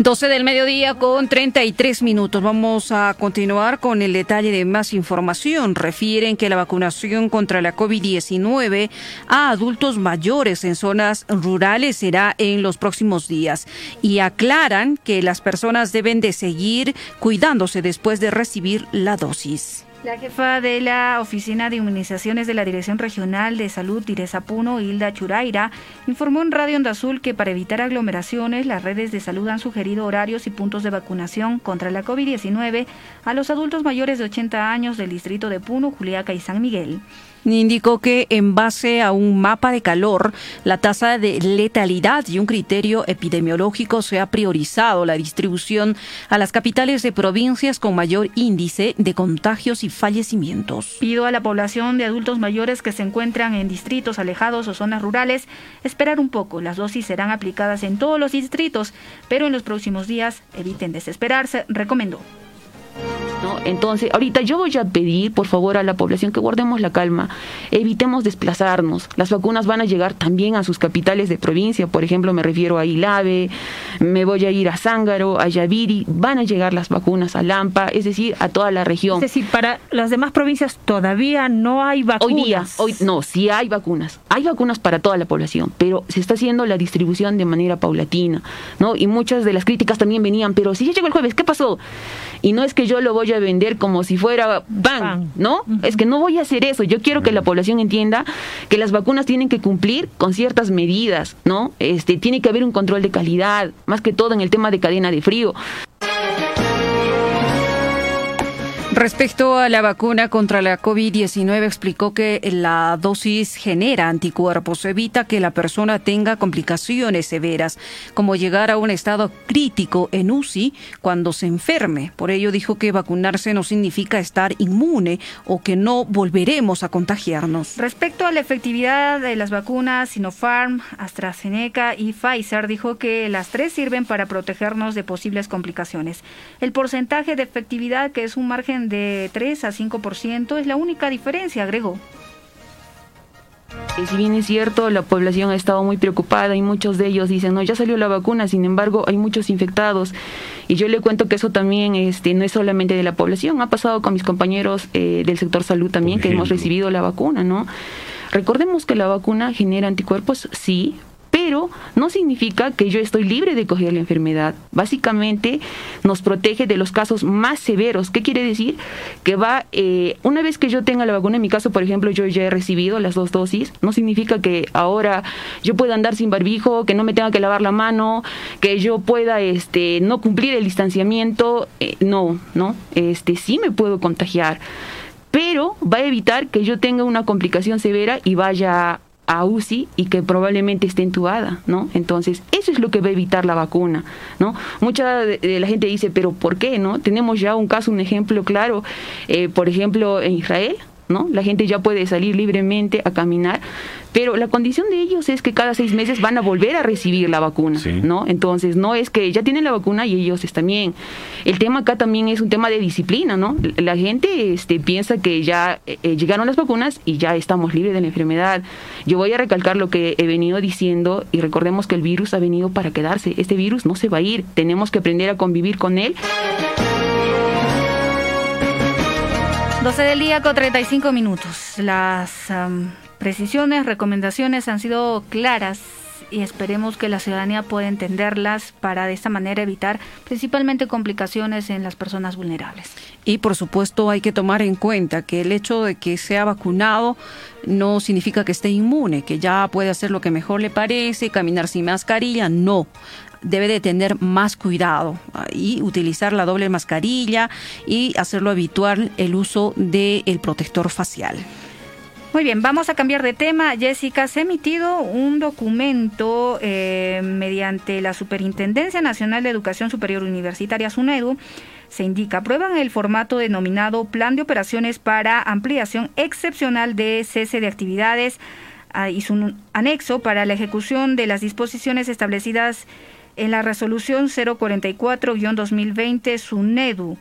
12 del mediodía con 33 minutos. Vamos a continuar con el detalle de más información. Refieren que la vacunación contra la COVID-19 a adultos mayores en zonas rurales será en los próximos días y aclaran que las personas deben de seguir cuidándose después de recibir la dosis. La jefa de la Oficina de Inmunizaciones de la Dirección Regional de Salud, Direza Puno, Hilda Churaira, informó en Radio Onda Azul que para evitar aglomeraciones, las redes de salud han sugerido horarios y puntos de vacunación contra la COVID-19 a los adultos mayores de 80 años del distrito de Puno, Juliaca y San Miguel indicó que en base a un mapa de calor, la tasa de letalidad y un criterio epidemiológico se ha priorizado la distribución a las capitales de provincias con mayor índice de contagios y fallecimientos. Pido a la población de adultos mayores que se encuentran en distritos alejados o zonas rurales esperar un poco. Las dosis serán aplicadas en todos los distritos, pero en los próximos días eviten desesperarse, recomendó. Entonces, ahorita yo voy a pedir, por favor, a la población que guardemos la calma, evitemos desplazarnos. Las vacunas van a llegar también a sus capitales de provincia, por ejemplo, me refiero a Ilave, me voy a ir a Zángaro, a Yaviri, van a llegar las vacunas a Lampa, es decir, a toda la región. Es decir, para las demás provincias todavía no hay vacunas. Hoy día, hoy no, sí hay vacunas. Hay vacunas para toda la población, pero se está haciendo la distribución de manera paulatina, ¿no? Y muchas de las críticas también venían, pero si ya llegó el jueves, ¿qué pasó? Y no es que yo lo voy a vender como si fuera pan, ¿no? Es que no voy a hacer eso. Yo quiero que la población entienda que las vacunas tienen que cumplir con ciertas medidas, ¿no? Este, tiene que haber un control de calidad, más que todo en el tema de cadena de frío. Respecto a la vacuna contra la COVID-19, explicó que la dosis genera anticuerpos, evita que la persona tenga complicaciones severas, como llegar a un estado crítico en UCI cuando se enferme. Por ello dijo que vacunarse no significa estar inmune o que no volveremos a contagiarnos. Respecto a la efectividad de las vacunas Sinopharm, AstraZeneca y Pfizer, dijo que las tres sirven para protegernos de posibles complicaciones. El porcentaje de efectividad, que es un margen de 3 a 5% es la única diferencia, agregó. Si bien es cierto, la población ha estado muy preocupada y muchos de ellos dicen, no, ya salió la vacuna, sin embargo, hay muchos infectados. Y yo le cuento que eso también este, no es solamente de la población, ha pasado con mis compañeros eh, del sector salud también, que hemos recibido la vacuna, ¿no? Recordemos que la vacuna genera anticuerpos, sí, pero no significa que yo estoy libre de coger la enfermedad. Básicamente nos protege de los casos más severos. ¿Qué quiere decir? Que va, eh, una vez que yo tenga la vacuna, en mi caso, por ejemplo, yo ya he recibido las dos dosis, no significa que ahora yo pueda andar sin barbijo, que no me tenga que lavar la mano, que yo pueda este, no cumplir el distanciamiento. Eh, no, no, este, sí me puedo contagiar pero va a evitar que yo tenga una complicación severa y vaya a UCI y que probablemente esté entubada, ¿no? Entonces, eso es lo que va a evitar la vacuna, ¿no? Mucha de la gente dice, pero ¿por qué, no? Tenemos ya un caso, un ejemplo claro, eh, por ejemplo, en Israel, ¿no? La gente ya puede salir libremente a caminar, pero la condición de ellos es que cada seis meses van a volver a recibir la vacuna, ¿no? Entonces, no es que ya tienen la vacuna y ellos están bien. El tema acá también es un tema de disciplina, ¿no? La gente este, piensa que ya eh, eh, llegaron las vacunas y ya estamos libres de la enfermedad. Yo voy a recalcar lo que he venido diciendo y recordemos que el virus ha venido para quedarse. Este virus no se va a ir, tenemos que aprender a convivir con él. 12 del día con 35 minutos. Las precisiones, recomendaciones han sido claras y esperemos que la ciudadanía pueda entenderlas para de esta manera evitar principalmente complicaciones en las personas vulnerables. Y por supuesto hay que tomar en cuenta que el hecho de que sea vacunado no significa que esté inmune, que ya puede hacer lo que mejor le parece, caminar sin mascarilla, no debe de tener más cuidado ah, y utilizar la doble mascarilla y hacerlo habitual el uso del el protector facial. Muy bien, vamos a cambiar de tema. Jessica, se ha emitido un documento eh, mediante la Superintendencia Nacional de Educación Superior Universitaria, SUNEDU. Se indica, aprueban el formato denominado Plan de Operaciones para Ampliación Excepcional de Cese de Actividades ah, y su anexo para la ejecución de las disposiciones establecidas en la resolución 044-2020 SUNEDU.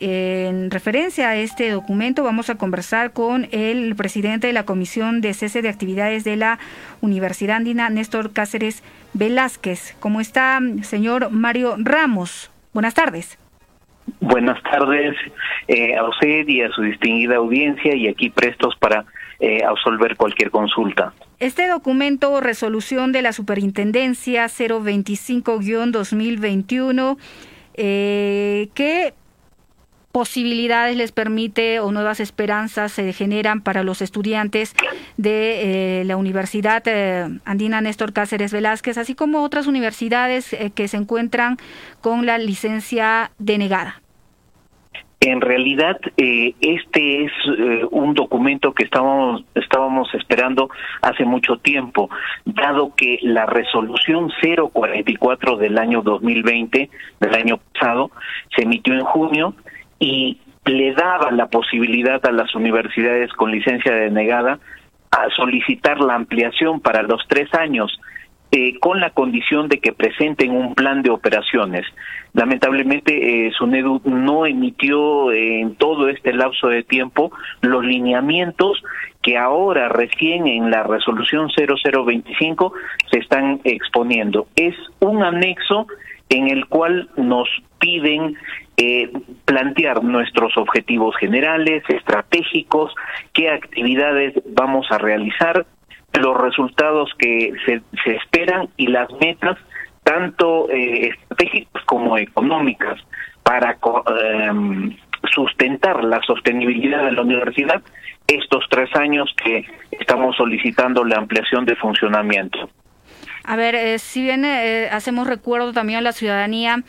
En referencia a este documento vamos a conversar con el presidente de la Comisión de Cese de Actividades de la Universidad Andina, Néstor Cáceres Velázquez. ¿Cómo está, señor Mario Ramos? Buenas tardes. Buenas tardes eh, a usted y a su distinguida audiencia y aquí prestos para eh, absolver cualquier consulta. Este documento, resolución de la Superintendencia 025-2021, eh, ¿qué posibilidades les permite o nuevas esperanzas se generan para los estudiantes de eh, la Universidad eh, Andina Néstor Cáceres Velázquez, así como otras universidades que se encuentran con la licencia denegada? En realidad, eh, este es eh, un documento que estábamos, estábamos esperando hace mucho tiempo, dado que la resolución 044 del año 2020, del año pasado, se emitió en junio y le daba la posibilidad a las universidades con licencia denegada a solicitar la ampliación para los tres años eh, con la condición de que presenten un plan de operaciones. Lamentablemente, eh, SUNEDU no emitió eh, en todo este lapso de tiempo los lineamientos que ahora recién en la resolución 0025 se están exponiendo. Es un anexo en el cual nos piden eh, plantear nuestros objetivos generales, estratégicos, qué actividades vamos a realizar, los resultados que se, se esperan y las metas, tanto eh, estratégicas como económicas, para em, sustentar la sostenibilidad de la universidad estos tres años que estamos solicitando la ampliación de funcionamiento. A ver, eh, si bien eh, hacemos recuerdo también a la ciudadanía,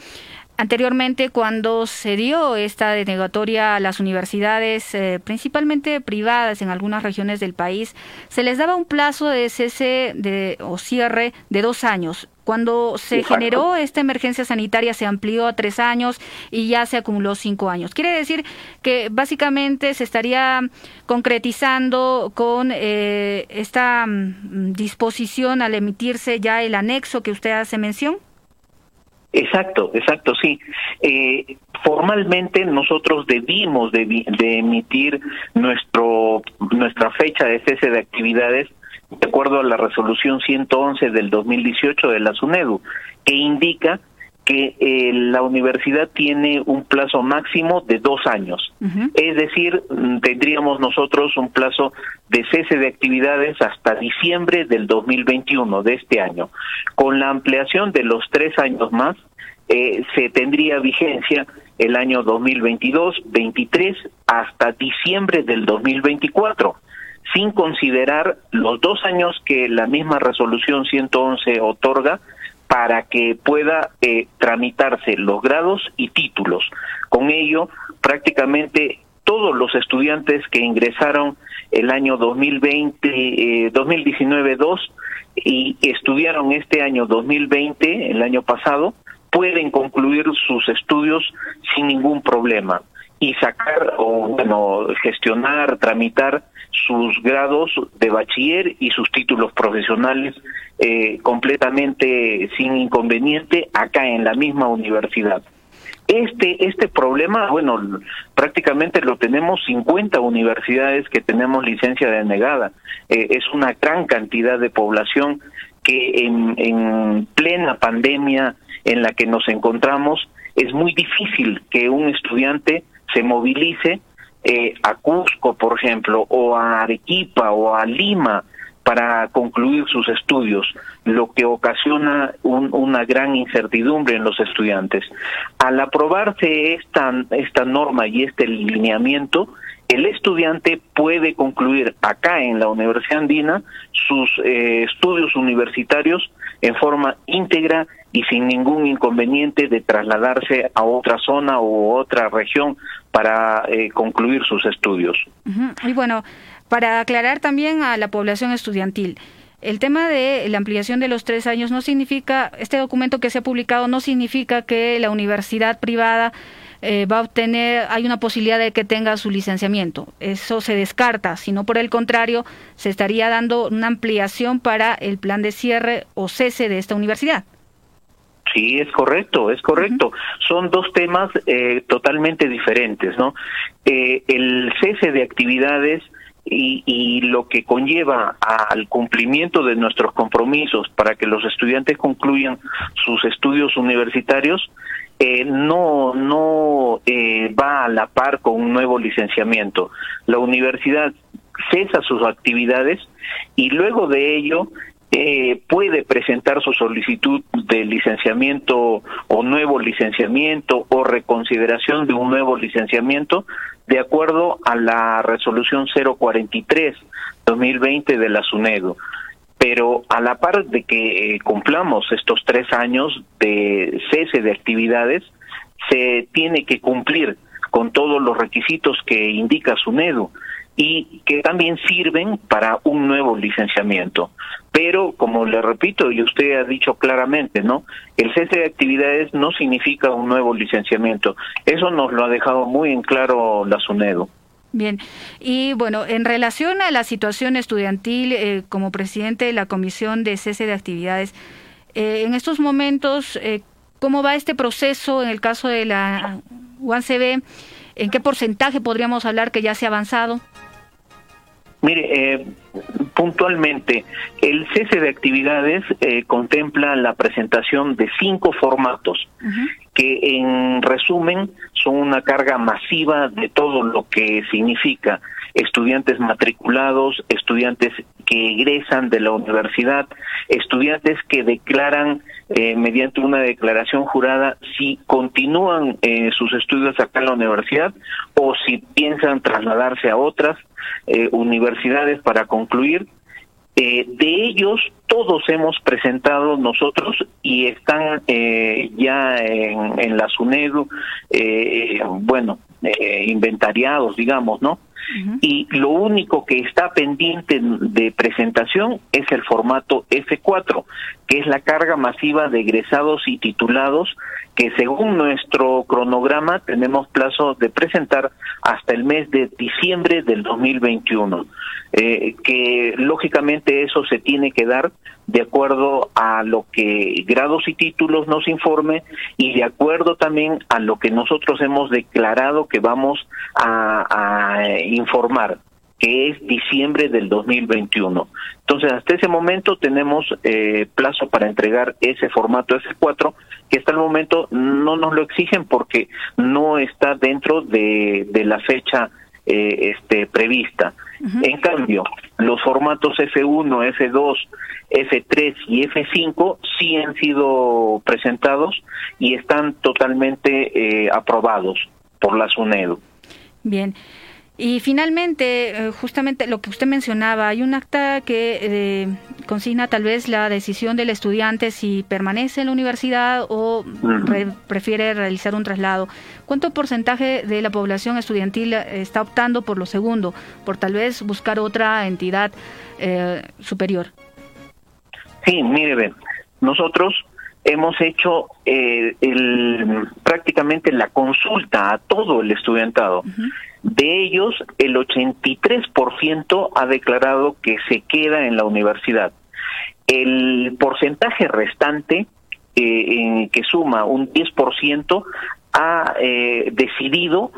Anteriormente, cuando se dio esta denegatoria a las universidades, eh, principalmente privadas en algunas regiones del país, se les daba un plazo de cese de, o cierre de dos años. Cuando se generó esta emergencia sanitaria se amplió a tres años y ya se acumuló cinco años. Quiere decir que básicamente se estaría concretizando con eh, esta mm, disposición al emitirse ya el anexo que usted hace mención. Exacto, exacto, sí. Eh, formalmente nosotros debimos de, emitir nuestro nuestra fecha de cese de actividades de acuerdo a la resolución 111 del 2018 de la SUNEDU, que indica que eh, la universidad tiene un plazo máximo de dos años. Es decir, mm, tendríamos nosotros un plazo de cese de actividades hasta diciembre del 2021, de este año. Con la ampliación de los tres años más, eh, se tendría vigencia el año 2022, 23 hasta diciembre del 2024 sin considerar los dos años que la misma resolución 111 otorga para que pueda eh, tramitarse los grados y títulos. Con ello, prácticamente todos los estudiantes que ingresaron el año 2020, 2019-2 eh, y estudiaron este año 2020, el año pasado, pueden concluir sus estudios sin ningún problema y sacar o bueno gestionar tramitar sus grados de bachiller y sus títulos profesionales eh, completamente sin inconveniente acá en la misma universidad. Este, este problema, bueno, prácticamente lo tenemos 50 universidades que tenemos licencia denegada. Eh, es una gran cantidad de población que en, en plena pandemia en la que nos encontramos, es muy difícil que un estudiante se movilice eh, a Cusco, por ejemplo, o a Arequipa o a Lima para concluir sus estudios, lo que ocasiona una gran incertidumbre en los estudiantes. Al aprobarse esta, esta norma y este lineamiento, el estudiante puede concluir acá en la Universidad Andina sus eh, estudios universitarios en forma íntegra y sin ningún inconveniente de trasladarse a otra zona u otra región para eh, concluir sus estudios. Y bueno, para aclarar también a la población estudiantil, el tema de la ampliación de los tres años no significa, este documento que se ha publicado no significa que la universidad privada eh, va a obtener, hay una posibilidad de que tenga su licenciamiento. Eso se descarta, sino por el contrario, se estaría dando una ampliación para el plan de cierre o cese de esta universidad. Sí, es correcto, es correcto. Son dos temas eh, totalmente diferentes, ¿no? Eh, el cese de actividades y, y, lo que conlleva al cumplimiento de nuestros compromisos para que los estudiantes concluyan sus estudios universitarios eh, no no eh, va a la par con un nuevo licenciamiento. La universidad cesa sus actividades y luego de ello eh, puede presentar su solicitud de licenciamiento o nuevo licenciamiento o reconsideración de un nuevo licenciamiento de acuerdo a la resolución 043 2020 de la SUNEDO. Pero a la par de que eh, cumplamos estos tres años de cese de actividades, se tiene que cumplir con todos los requisitos que indica SUNEDO y que también sirven para un nuevo licenciamiento. Pero, como le repito, y usted ha dicho claramente, ¿no? El cese de actividades no significa un nuevo licenciamiento. Eso nos lo ha dejado muy en claro la SUNEDO. Bien, y bueno, en relación a la situación estudiantil, eh, como presidente de la Comisión de Cese de Actividades, eh, en estos momentos, eh, ¿cómo va este proceso en el caso de la UANCB? ¿En qué porcentaje podríamos hablar que ya se ha avanzado? Mire, eh, puntualmente, el cese de actividades eh, contempla la presentación de cinco formatos que en resumen son una carga masiva de todo lo que significa estudiantes matriculados, estudiantes que egresan de la universidad, estudiantes que declaran eh, mediante una declaración jurada si continúan eh, sus estudios acá en la universidad o si piensan trasladarse a otras eh, universidades para concluir. de ellos todos hemos presentado nosotros y están ya en, en la SUNEDU, bueno, inventariados, digamos, ¿no? Y lo único que está pendiente de presentación es el formato F4, que es la carga masiva de egresados y titulados que según nuestro cronograma tenemos plazo de presentar hasta el mes de diciembre del 2021, eh, que lógicamente eso se tiene que dar de acuerdo a lo que grados y títulos nos informe y de acuerdo también a lo que nosotros hemos declarado que vamos a, informar que es diciembre del 2021. Entonces, hasta ese momento tenemos eh, plazo para entregar ese formato S4 que hasta el momento no nos lo exigen porque no está dentro de, de la fecha eh, este, prevista. En cambio, los formatos F1, F2, F3 y F5 sí han sido presentados y están totalmente eh, aprobados por la SUNEDU. Bien. Y finalmente, eh, justamente lo que usted mencionaba, hay un acta que eh, consigna tal vez la decisión del estudiante si permanece en la universidad o prefiere realizar un traslado. ¿Cuánto porcentaje de la población estudiantil está optando por lo segundo, por tal vez buscar otra entidad eh, superior? Sí, mire, nosotros hemos hecho el, prácticamente la consulta a todo el estudiantado. De ellos, el 83% ha declarado que se queda en la universidad. El porcentaje restante, eh, que suma un 10%, ha eh, decidido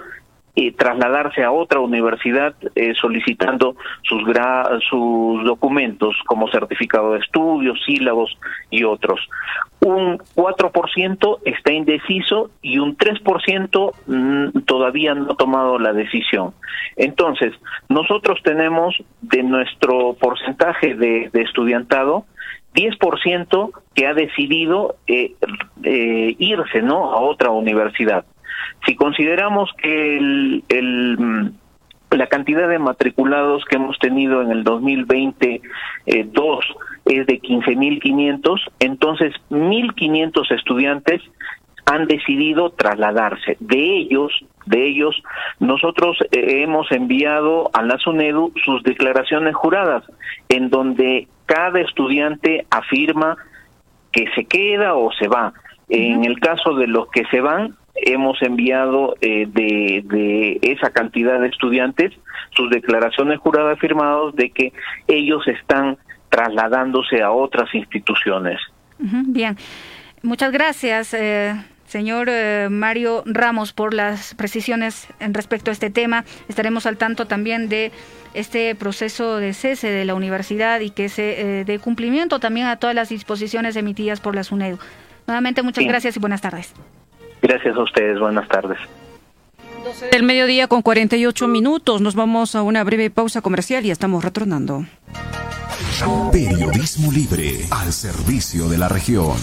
eh, trasladarse a otra universidad eh, solicitando sus, sus documentos como certificado de estudios, sílabos y otros. Un 4% está indeciso y un 3% mm, todavía no ha tomado la decisión. Entonces, nosotros tenemos de nuestro porcentaje de, de estudiantado, 10% que ha decidido eh, eh, irse no a otra universidad. Si consideramos que el, mm, la cantidad de matriculados que hemos tenido en el 2020 eh, es de 15.500, entonces 1.500 estudiantes han decidido trasladarse. De ellos, de ellos, nosotros eh, hemos enviado a la SUNEDU sus declaraciones juradas, en donde cada estudiante afirma que se queda o se va. En el caso de los que se van, hemos enviado eh, de, de, esa cantidad de estudiantes sus declaraciones juradas firmadas de que ellos están trasladándose a otras instituciones. bien, muchas gracias. Eh, señor eh, Mario Ramos, por las precisiones en respecto a este tema. Estaremos al tanto también de este proceso de cese de la universidad y que se dé cumplimiento también a todas las disposiciones emitidas por la SUNEDU. Nuevamente, muchas gracias y buenas tardes. Gracias a ustedes, buenas tardes. 12 del mediodía con 48 minutos. Nos vamos a una breve pausa comercial y estamos retornando. Periodismo libre al servicio de la región.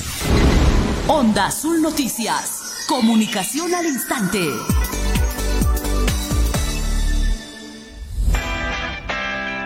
Onda Azul Noticias. Comunicación al instante.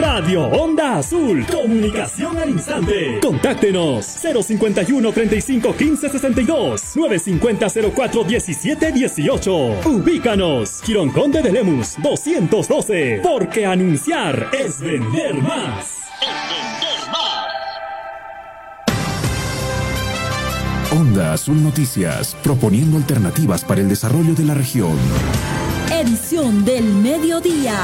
Radio Onda Azul. Comunicación al instante. Contáctenos 051 35 15 62 950 04 17 18. Ubícanos. Quirón Conde de Lemus 212. Porque anunciar es vender más. vender más. Onda Azul Noticias, proponiendo alternativas para el desarrollo de la región. Edición del mediodía.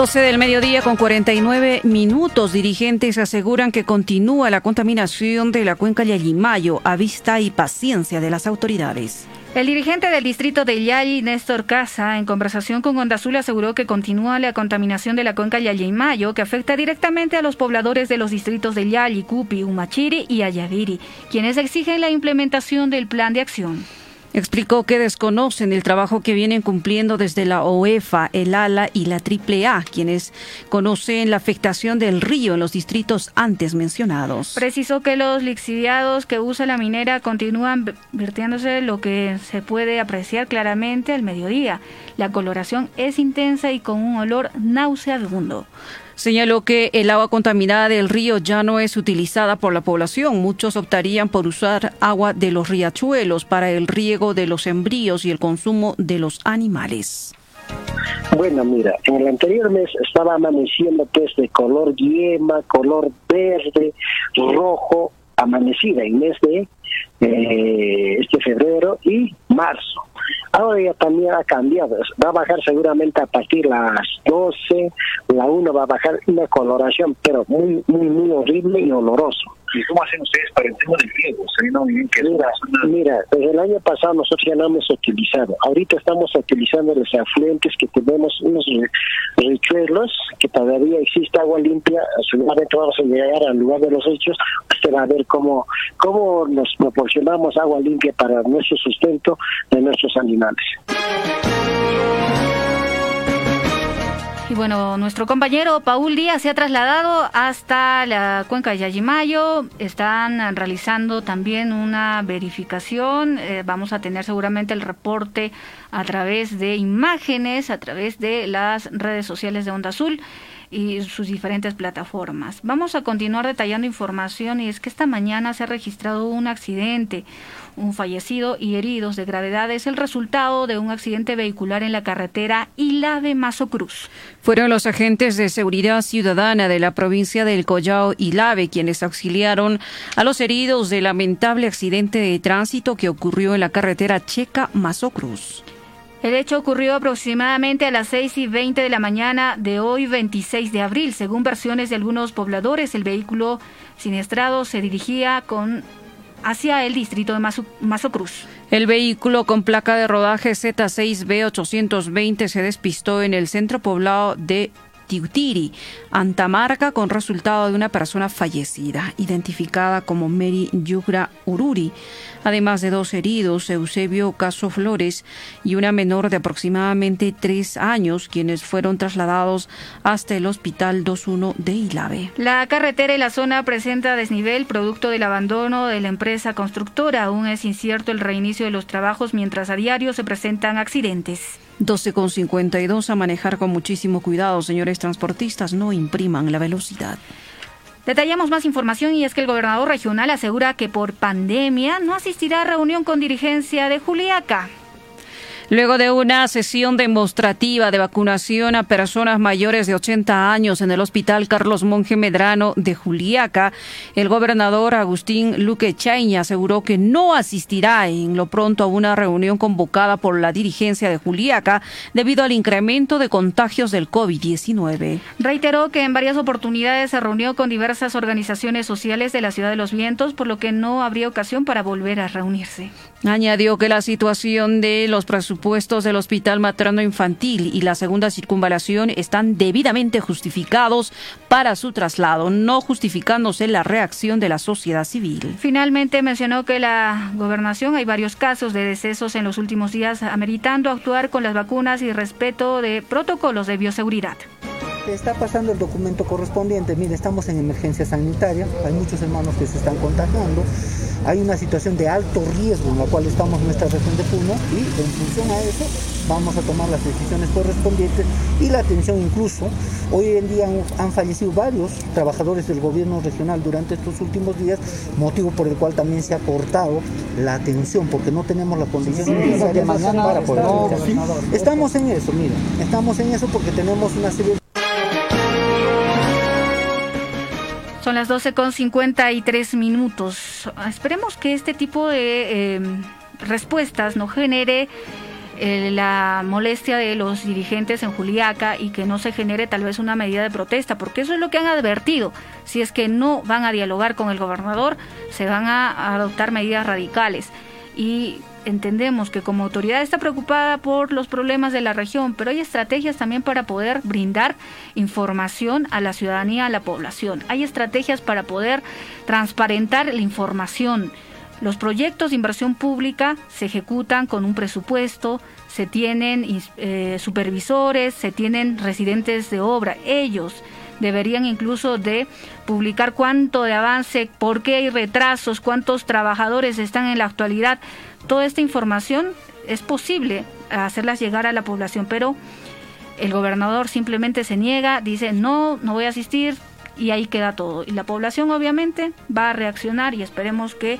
12 del mediodía con 49 minutos. Dirigentes aseguran que continúa la contaminación de la cuenca Yayimayo a vista y paciencia de las autoridades. El dirigente del distrito de Yali, Néstor Casa, en conversación con Onda Azul, aseguró que continúa la contaminación de la cuenca Yayimayo, que afecta directamente a los pobladores de los distritos de Yali, Cupi, Umachiri y Ayaviri, quienes exigen la implementación del plan de acción. Explicó que desconocen el trabajo que vienen cumpliendo desde la OEFA, el ALA y la AAA, quienes conocen la afectación del río en los distritos antes mencionados. Precisó que los lixiviados que usa la minera continúan vertiéndose lo que se puede apreciar claramente al mediodía. La coloración es intensa y con un olor nauseabundo. Señaló que el agua contaminada del río ya no es utilizada por la población. Muchos optarían por usar agua de los riachuelos para el riego de los embrios y el consumo de los animales. Bueno, mira, en el anterior mes estaba amaneciendo pues de color yema, color verde, rojo, amanecida en mes de eh, este febrero y marzo. Ahora ya también ha cambiado. Va a bajar seguramente a partir de las 12, la 1 va a bajar una coloración, pero muy, muy, muy horrible y oloroso. ¿Y cómo hacen ustedes para el tema del riego? mira, mira, desde el año pasado nosotros ya no hemos utilizado. Ahorita estamos utilizando los afluentes que tenemos, unos richuelos, que todavía existe agua limpia. Seguramente vamos a llegar al lugar de los hechos. Usted va a ver cómo, cómo nos proporcionamos agua limpia para nuestro sustento de nuestros animales. Y bueno, nuestro compañero Paul Díaz se ha trasladado hasta la cuenca de Yayimayo. Están realizando también una verificación. Eh, vamos a tener seguramente el reporte a través de imágenes, a través de las redes sociales de Onda Azul y sus diferentes plataformas. Vamos a continuar detallando información y es que esta mañana se ha registrado un accidente un fallecido y heridos de gravedad es el resultado de un accidente vehicular en la carretera Ilave Mazo Cruz. Fueron los agentes de seguridad ciudadana de la provincia del Collao Ilave quienes auxiliaron a los heridos del lamentable accidente de tránsito que ocurrió en la carretera Checa Mazo Cruz. El hecho ocurrió aproximadamente a las 6 y 20 de la mañana de hoy 26 de abril. Según versiones de algunos pobladores, el vehículo siniestrado se dirigía con hacia el distrito de Mazo, Cruz. El vehículo con placa de rodaje Z6B820 se despistó en el centro poblado de Tiutiri, Antamarca, con resultado de una persona fallecida, identificada como Mary Yugra Ururi además de dos heridos, Eusebio Caso Flores y una menor de aproximadamente tres años, quienes fueron trasladados hasta el Hospital 21 de Ilave. La carretera y la zona presenta desnivel producto del abandono de la empresa constructora. Aún es incierto el reinicio de los trabajos mientras a diario se presentan accidentes. 12,52 a manejar con muchísimo cuidado, señores transportistas, no impriman la velocidad. Detallamos más información y es que el gobernador regional asegura que por pandemia no asistirá a reunión con dirigencia de Juliaca. Luego de una sesión demostrativa de vacunación a personas mayores de 80 años en el Hospital Carlos Monge Medrano de Juliaca, el gobernador Agustín Luque Chaña aseguró que no asistirá en lo pronto a una reunión convocada por la dirigencia de Juliaca debido al incremento de contagios del COVID-19. Reiteró que en varias oportunidades se reunió con diversas organizaciones sociales de la Ciudad de los Vientos, por lo que no habría ocasión para volver a reunirse. Añadió que la situación de los presupuestos del Hospital Materno Infantil y la segunda circunvalación están debidamente justificados para su traslado, no justificándose la reacción de la sociedad civil. Finalmente mencionó que la gobernación hay varios casos de decesos en los últimos días, ameritando actuar con las vacunas y respeto de protocolos de bioseguridad está pasando el documento correspondiente. Mire, estamos en emergencia sanitaria, hay muchos hermanos que se están contagiando, hay una situación de alto riesgo en la cual estamos en nuestra región de Puno y en función a eso vamos a tomar las decisiones correspondientes y la atención incluso. Hoy en día han, fallecido varios trabajadores del gobierno regional durante estos últimos días, motivo por el cual también se ha cortado la atención porque no tenemos la condición necesaria para poder... Estamos en eso, mira, estamos en eso porque tenemos una serie Son las 12 con 53 minutos. Esperemos que este tipo de em, respuestas no genere eh, la molestia de los dirigentes en Juliaca y que no se genere tal vez una medida de protesta, porque eso es lo que han advertido. Si es que no van a dialogar con el gobernador, se van a adoptar medidas radicales. Y entendemos que como autoridad está preocupada por los problemas de la región, pero hay estrategias también para poder brindar información a la ciudadanía, a la población. Hay estrategias para poder transparentar la información. Los proyectos de inversión pública se ejecutan con un presupuesto, se tienen eh, supervisores, se tienen residentes de obra. Ellos deberían incluso de publicar cuánto de avance, por qué hay retrasos, cuántos trabajadores están en la actualidad toda esta información es posible hacerlas llegar a la población, pero el gobernador simplemente se niega, dice no, no voy a asistir y ahí queda todo. Y la población obviamente va a reaccionar y esperemos que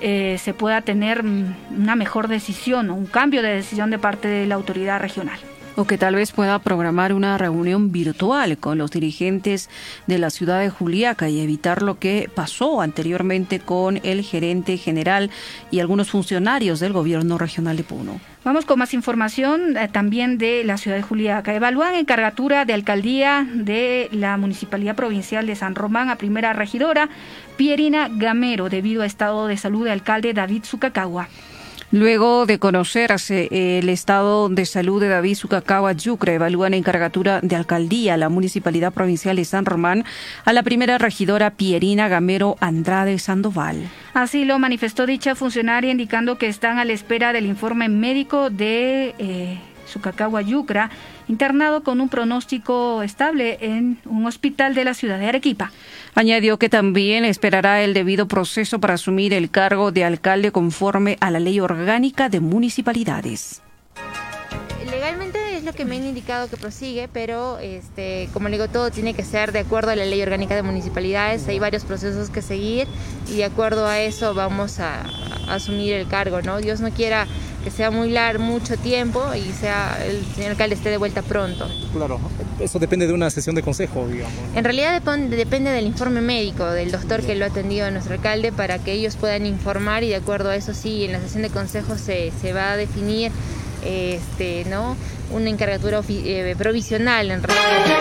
eh, se pueda tener una mejor decisión o un cambio de decisión de parte de la autoridad regional. O que tal vez pueda programar una reunión virtual con los dirigentes de la ciudad de Juliaca y evitar lo que pasó anteriormente con el gerente general y algunos funcionarios del gobierno regional de Puno. Vamos con más información eh, también de la ciudad de Juliaca. Evalúan encargatura de alcaldía de la Municipalidad Provincial de San Román a primera regidora, Pierina Gamero, debido a estado de salud de alcalde David Zucacagua. Luego de conocerse el estado de salud de David Sucacagua Yucre, evalúan encargatura de alcaldía la Municipalidad Provincial de San Román a la primera regidora Pierina Gamero Andrade Sandoval. Así lo manifestó dicha funcionaria, indicando que están a la espera del informe médico de eh, Sucacagua Yucra, internado con un pronóstico estable en un hospital de la ciudad de Arequipa. Añadió que también esperará el debido proceso para asumir el cargo de alcalde conforme a la ley orgánica de municipalidades. Es lo que me han indicado que prosigue, pero este, como le digo, todo tiene que ser de acuerdo a la ley orgánica de municipalidades. Hay varios procesos que seguir y de acuerdo a eso vamos a, a asumir el cargo, ¿no? Dios no quiera que sea muy largo, mucho tiempo y sea el señor alcalde esté de vuelta pronto. Claro, eso depende de una sesión de consejo, digamos. En realidad depende, depende del informe médico del doctor que lo ha atendido a nuestro alcalde para que ellos puedan informar y de acuerdo a eso sí, en la sesión de consejo se, se va a definir este, ¿no? Una encargatura eh, provisional en realidad.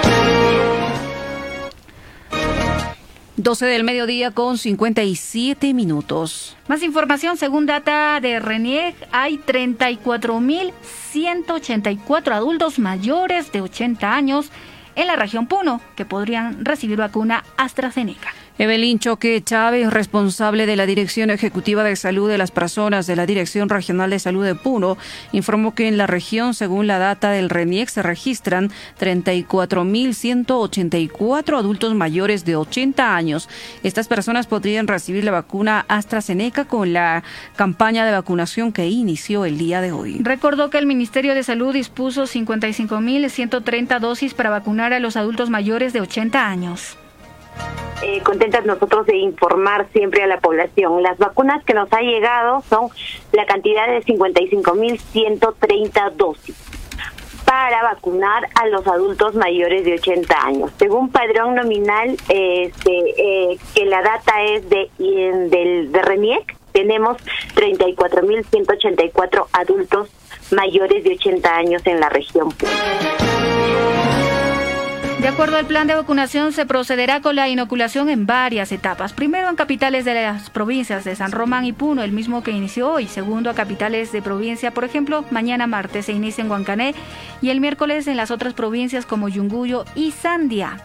12 del mediodía con 57 minutos. Más información, según data de RENIEG, hay 34.184 adultos mayores de 80 años en la región Puno que podrían recibir vacuna AstraZeneca. Evelyn Choque Chávez, responsable de la Dirección Ejecutiva de Salud de las Personas de la Dirección Regional de Salud de Puno, informó que en la región, según la data del RENIEC, se registran 34.184 adultos mayores de 80 años. Estas personas podrían recibir la vacuna AstraZeneca con la campaña de vacunación que inició el día de hoy. Recordó que el Ministerio de Salud dispuso 55.130 dosis para vacunar a los adultos mayores de 80 años eh, contentas nosotros de informar siempre a la población. Las vacunas que nos ha llegado son la cantidad de 55.130 dosis para vacunar a los adultos mayores de 80 años. Según padrón nominal, este, eh, que la data es de, del, de RENIEC, tenemos 34.184 adultos mayores de 80 años en la región. De acuerdo al plan de vacunación, se procederá con la inoculación en varias etapas. Primero en capitales de las provincias de San Román y Puno, el mismo que inició hoy. Segundo a capitales de provincia, por ejemplo, mañana martes se inicia en Huancané y el miércoles en las otras provincias como Yunguyo y Sandia.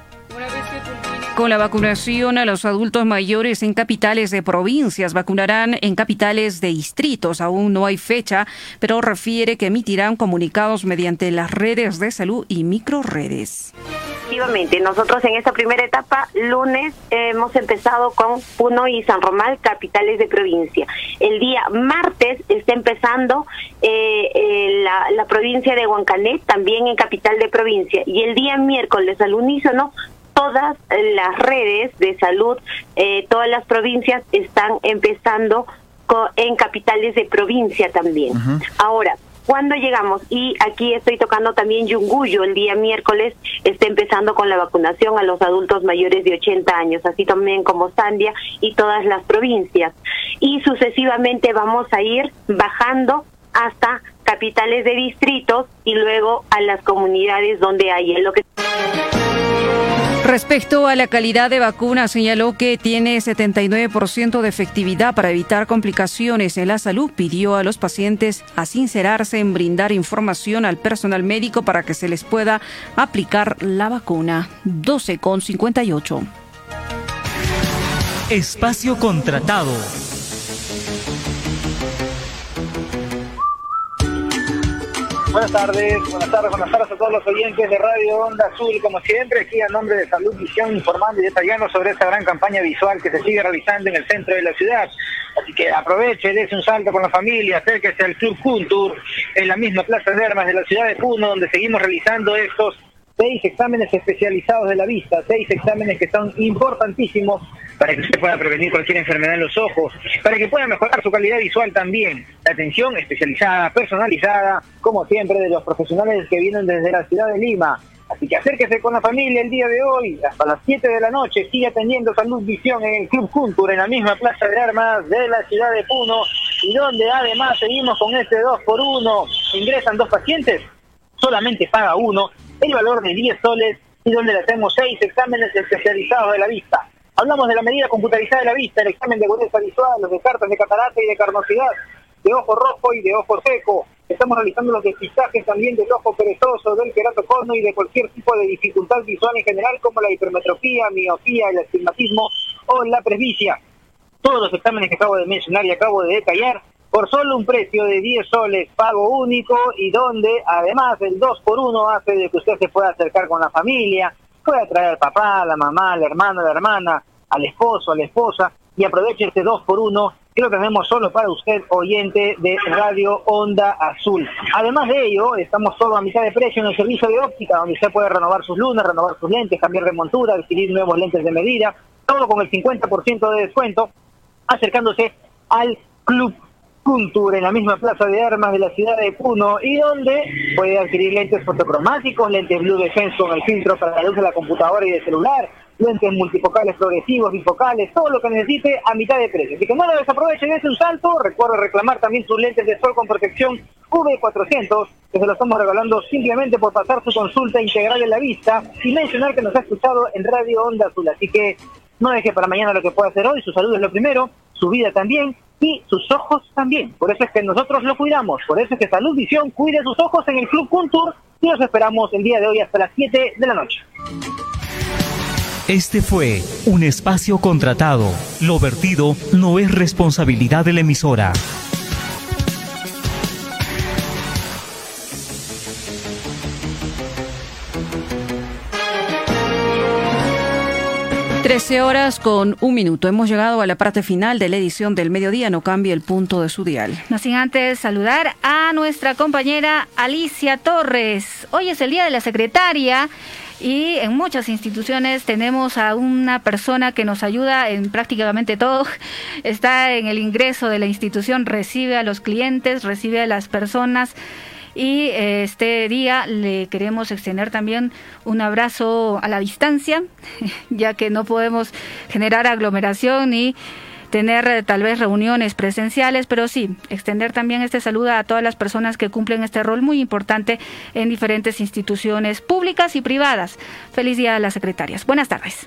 Con la vacunación a los adultos mayores en capitales de provincias, vacunarán en capitales de distritos. Aún no hay fecha, pero refiere que emitirán comunicados mediante las redes de salud y microredes. Efectivamente, nosotros en esta primera etapa, lunes, hemos empezado con Puno y San Román, capitales de provincia. El día martes está empezando eh, eh, la, provincia de Huancané, también en capital de provincia. Y el día miércoles, al unísono, todas las redes de salud, eh, todas las provincias están empezando en capitales de provincia también. Ahora, cuando llegamos, y aquí estoy tocando también Yunguyo, el día miércoles está empezando con la vacunación a los adultos mayores de 80 años, así también como Sandia y todas las provincias. Y sucesivamente vamos a ir bajando hasta capitales de distritos y luego a las comunidades donde hay lo que Respecto a la calidad de vacuna, señaló que tiene 79% de efectividad para evitar complicaciones en la salud. Pidió a los pacientes a sincerarse en brindar información al personal médico para que se les pueda aplicar la vacuna. 12 con 58. Espacio contratado. Buenas tardes, buenas tardes, buenas tardes a todos los oyentes de Radio Onda Azul, como siempre, aquí a nombre de Salud Visión informando y detallando sobre esta gran campaña visual que se sigue realizando en el centro de la ciudad. Así que aproveche, dése un salto con la familia, acérquese al Club Juntur, en la misma Plaza de Armas de la ciudad de Puno, donde seguimos realizando estos seis exámenes especializados de la vista, seis exámenes que son importantísimos para que usted pueda prevenir cualquier enfermedad en los ojos, para que pueda mejorar su calidad visual también. La atención especializada, personalizada, como siempre, de los profesionales que vienen desde la ciudad de Lima. Así que acérquese con la familia el día de hoy, hasta las 7 de la noche, sigue atendiendo Salud Visión en el Club Cultura, en la misma Plaza de Armas de la ciudad de Puno, y donde además seguimos con este 2 por 1 Ingresan dos pacientes, solamente paga uno, el valor de 10 soles, y donde le hacemos seis exámenes especializados de la vista. Hablamos de la medida computarizada de la vista, el examen de agudeza visual, los descartes de catarata y de carnosidad, de ojo rojo y de ojo seco. Estamos realizando los despistajes también del ojo perezoso, del queratocono y de cualquier tipo de dificultad visual en general, como la hipermetropía, miopía, el astigmatismo o la presbicia. Todos los exámenes que acabo de mencionar y acabo de detallar por solo un precio de 10 soles, pago único y donde además el 2 por 1 hace de que usted se pueda acercar con la familia, pueda traer al papá, a la mamá, al hermano, a la hermana, al esposo, a la esposa y aproveche este 2 por 1 que lo tenemos solo para usted, oyente de Radio Onda Azul. Además de ello, estamos solo a mitad de precio en el servicio de óptica, donde usted puede renovar sus lunas, renovar sus lentes, cambiar de montura, adquirir nuevos lentes de medida, todo con el 50% de descuento, acercándose al Club Cultura en la misma plaza de armas de la ciudad de Puno y donde puede adquirir lentes fotocromáticos, lentes Blue Defense con el filtro para la luz de la computadora y de celular, lentes multifocales progresivos, bifocales, todo lo que necesite a mitad de precio. Así que no lo desaprovechen, es un salto. Recuerda reclamar también sus lentes de sol con protección V400, que se lo estamos regalando simplemente por pasar su consulta integral en la vista y mencionar que nos ha escuchado en Radio Onda Azul. Así que no deje para mañana lo que puede hacer hoy, su salud es lo primero, su vida también y sus ojos también. Por eso es que nosotros lo cuidamos. Por eso es que Salud Visión cuide sus ojos en el Club Culture y los esperamos el día de hoy hasta las 7 de la noche. Este fue un espacio contratado. Lo vertido no es responsabilidad de la emisora. 13 horas con un minuto. Hemos llegado a la parte final de la edición del mediodía. No cambie el punto de su dial. No sin antes saludar a nuestra compañera Alicia Torres. Hoy es el día de la secretaria. Y en muchas instituciones tenemos a una persona que nos ayuda en prácticamente todo. Está en el ingreso de la institución, recibe a los clientes, recibe a las personas y eh, este día le queremos extender también un abrazo a la distancia, (laughs) ya que no podemos generar aglomeración y tener eh, tal vez reuniones presenciales, pero sí, extender también este saludo a todas las personas que cumplen este rol muy importante en diferentes instituciones públicas y privadas. Feliz día a las secretarias. Buenas tardes.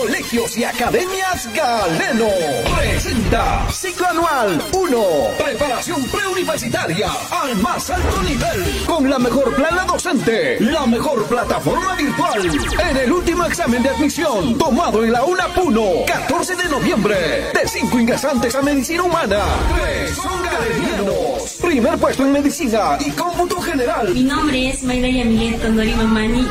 Colegios y Academias Galeno presenta ciclo anual 1, preparación preuniversitaria al más alto nivel, con la mejor plana docente, la mejor plataforma virtual, en el último examen de admisión tomado en la UNA Puno, 14 de noviembre, de 5 ingresantes a medicina humana, 3 son galenianos, primer puesto en medicina y cómputo general. Mi nombre es Mayra Yamilet Tondori Mamani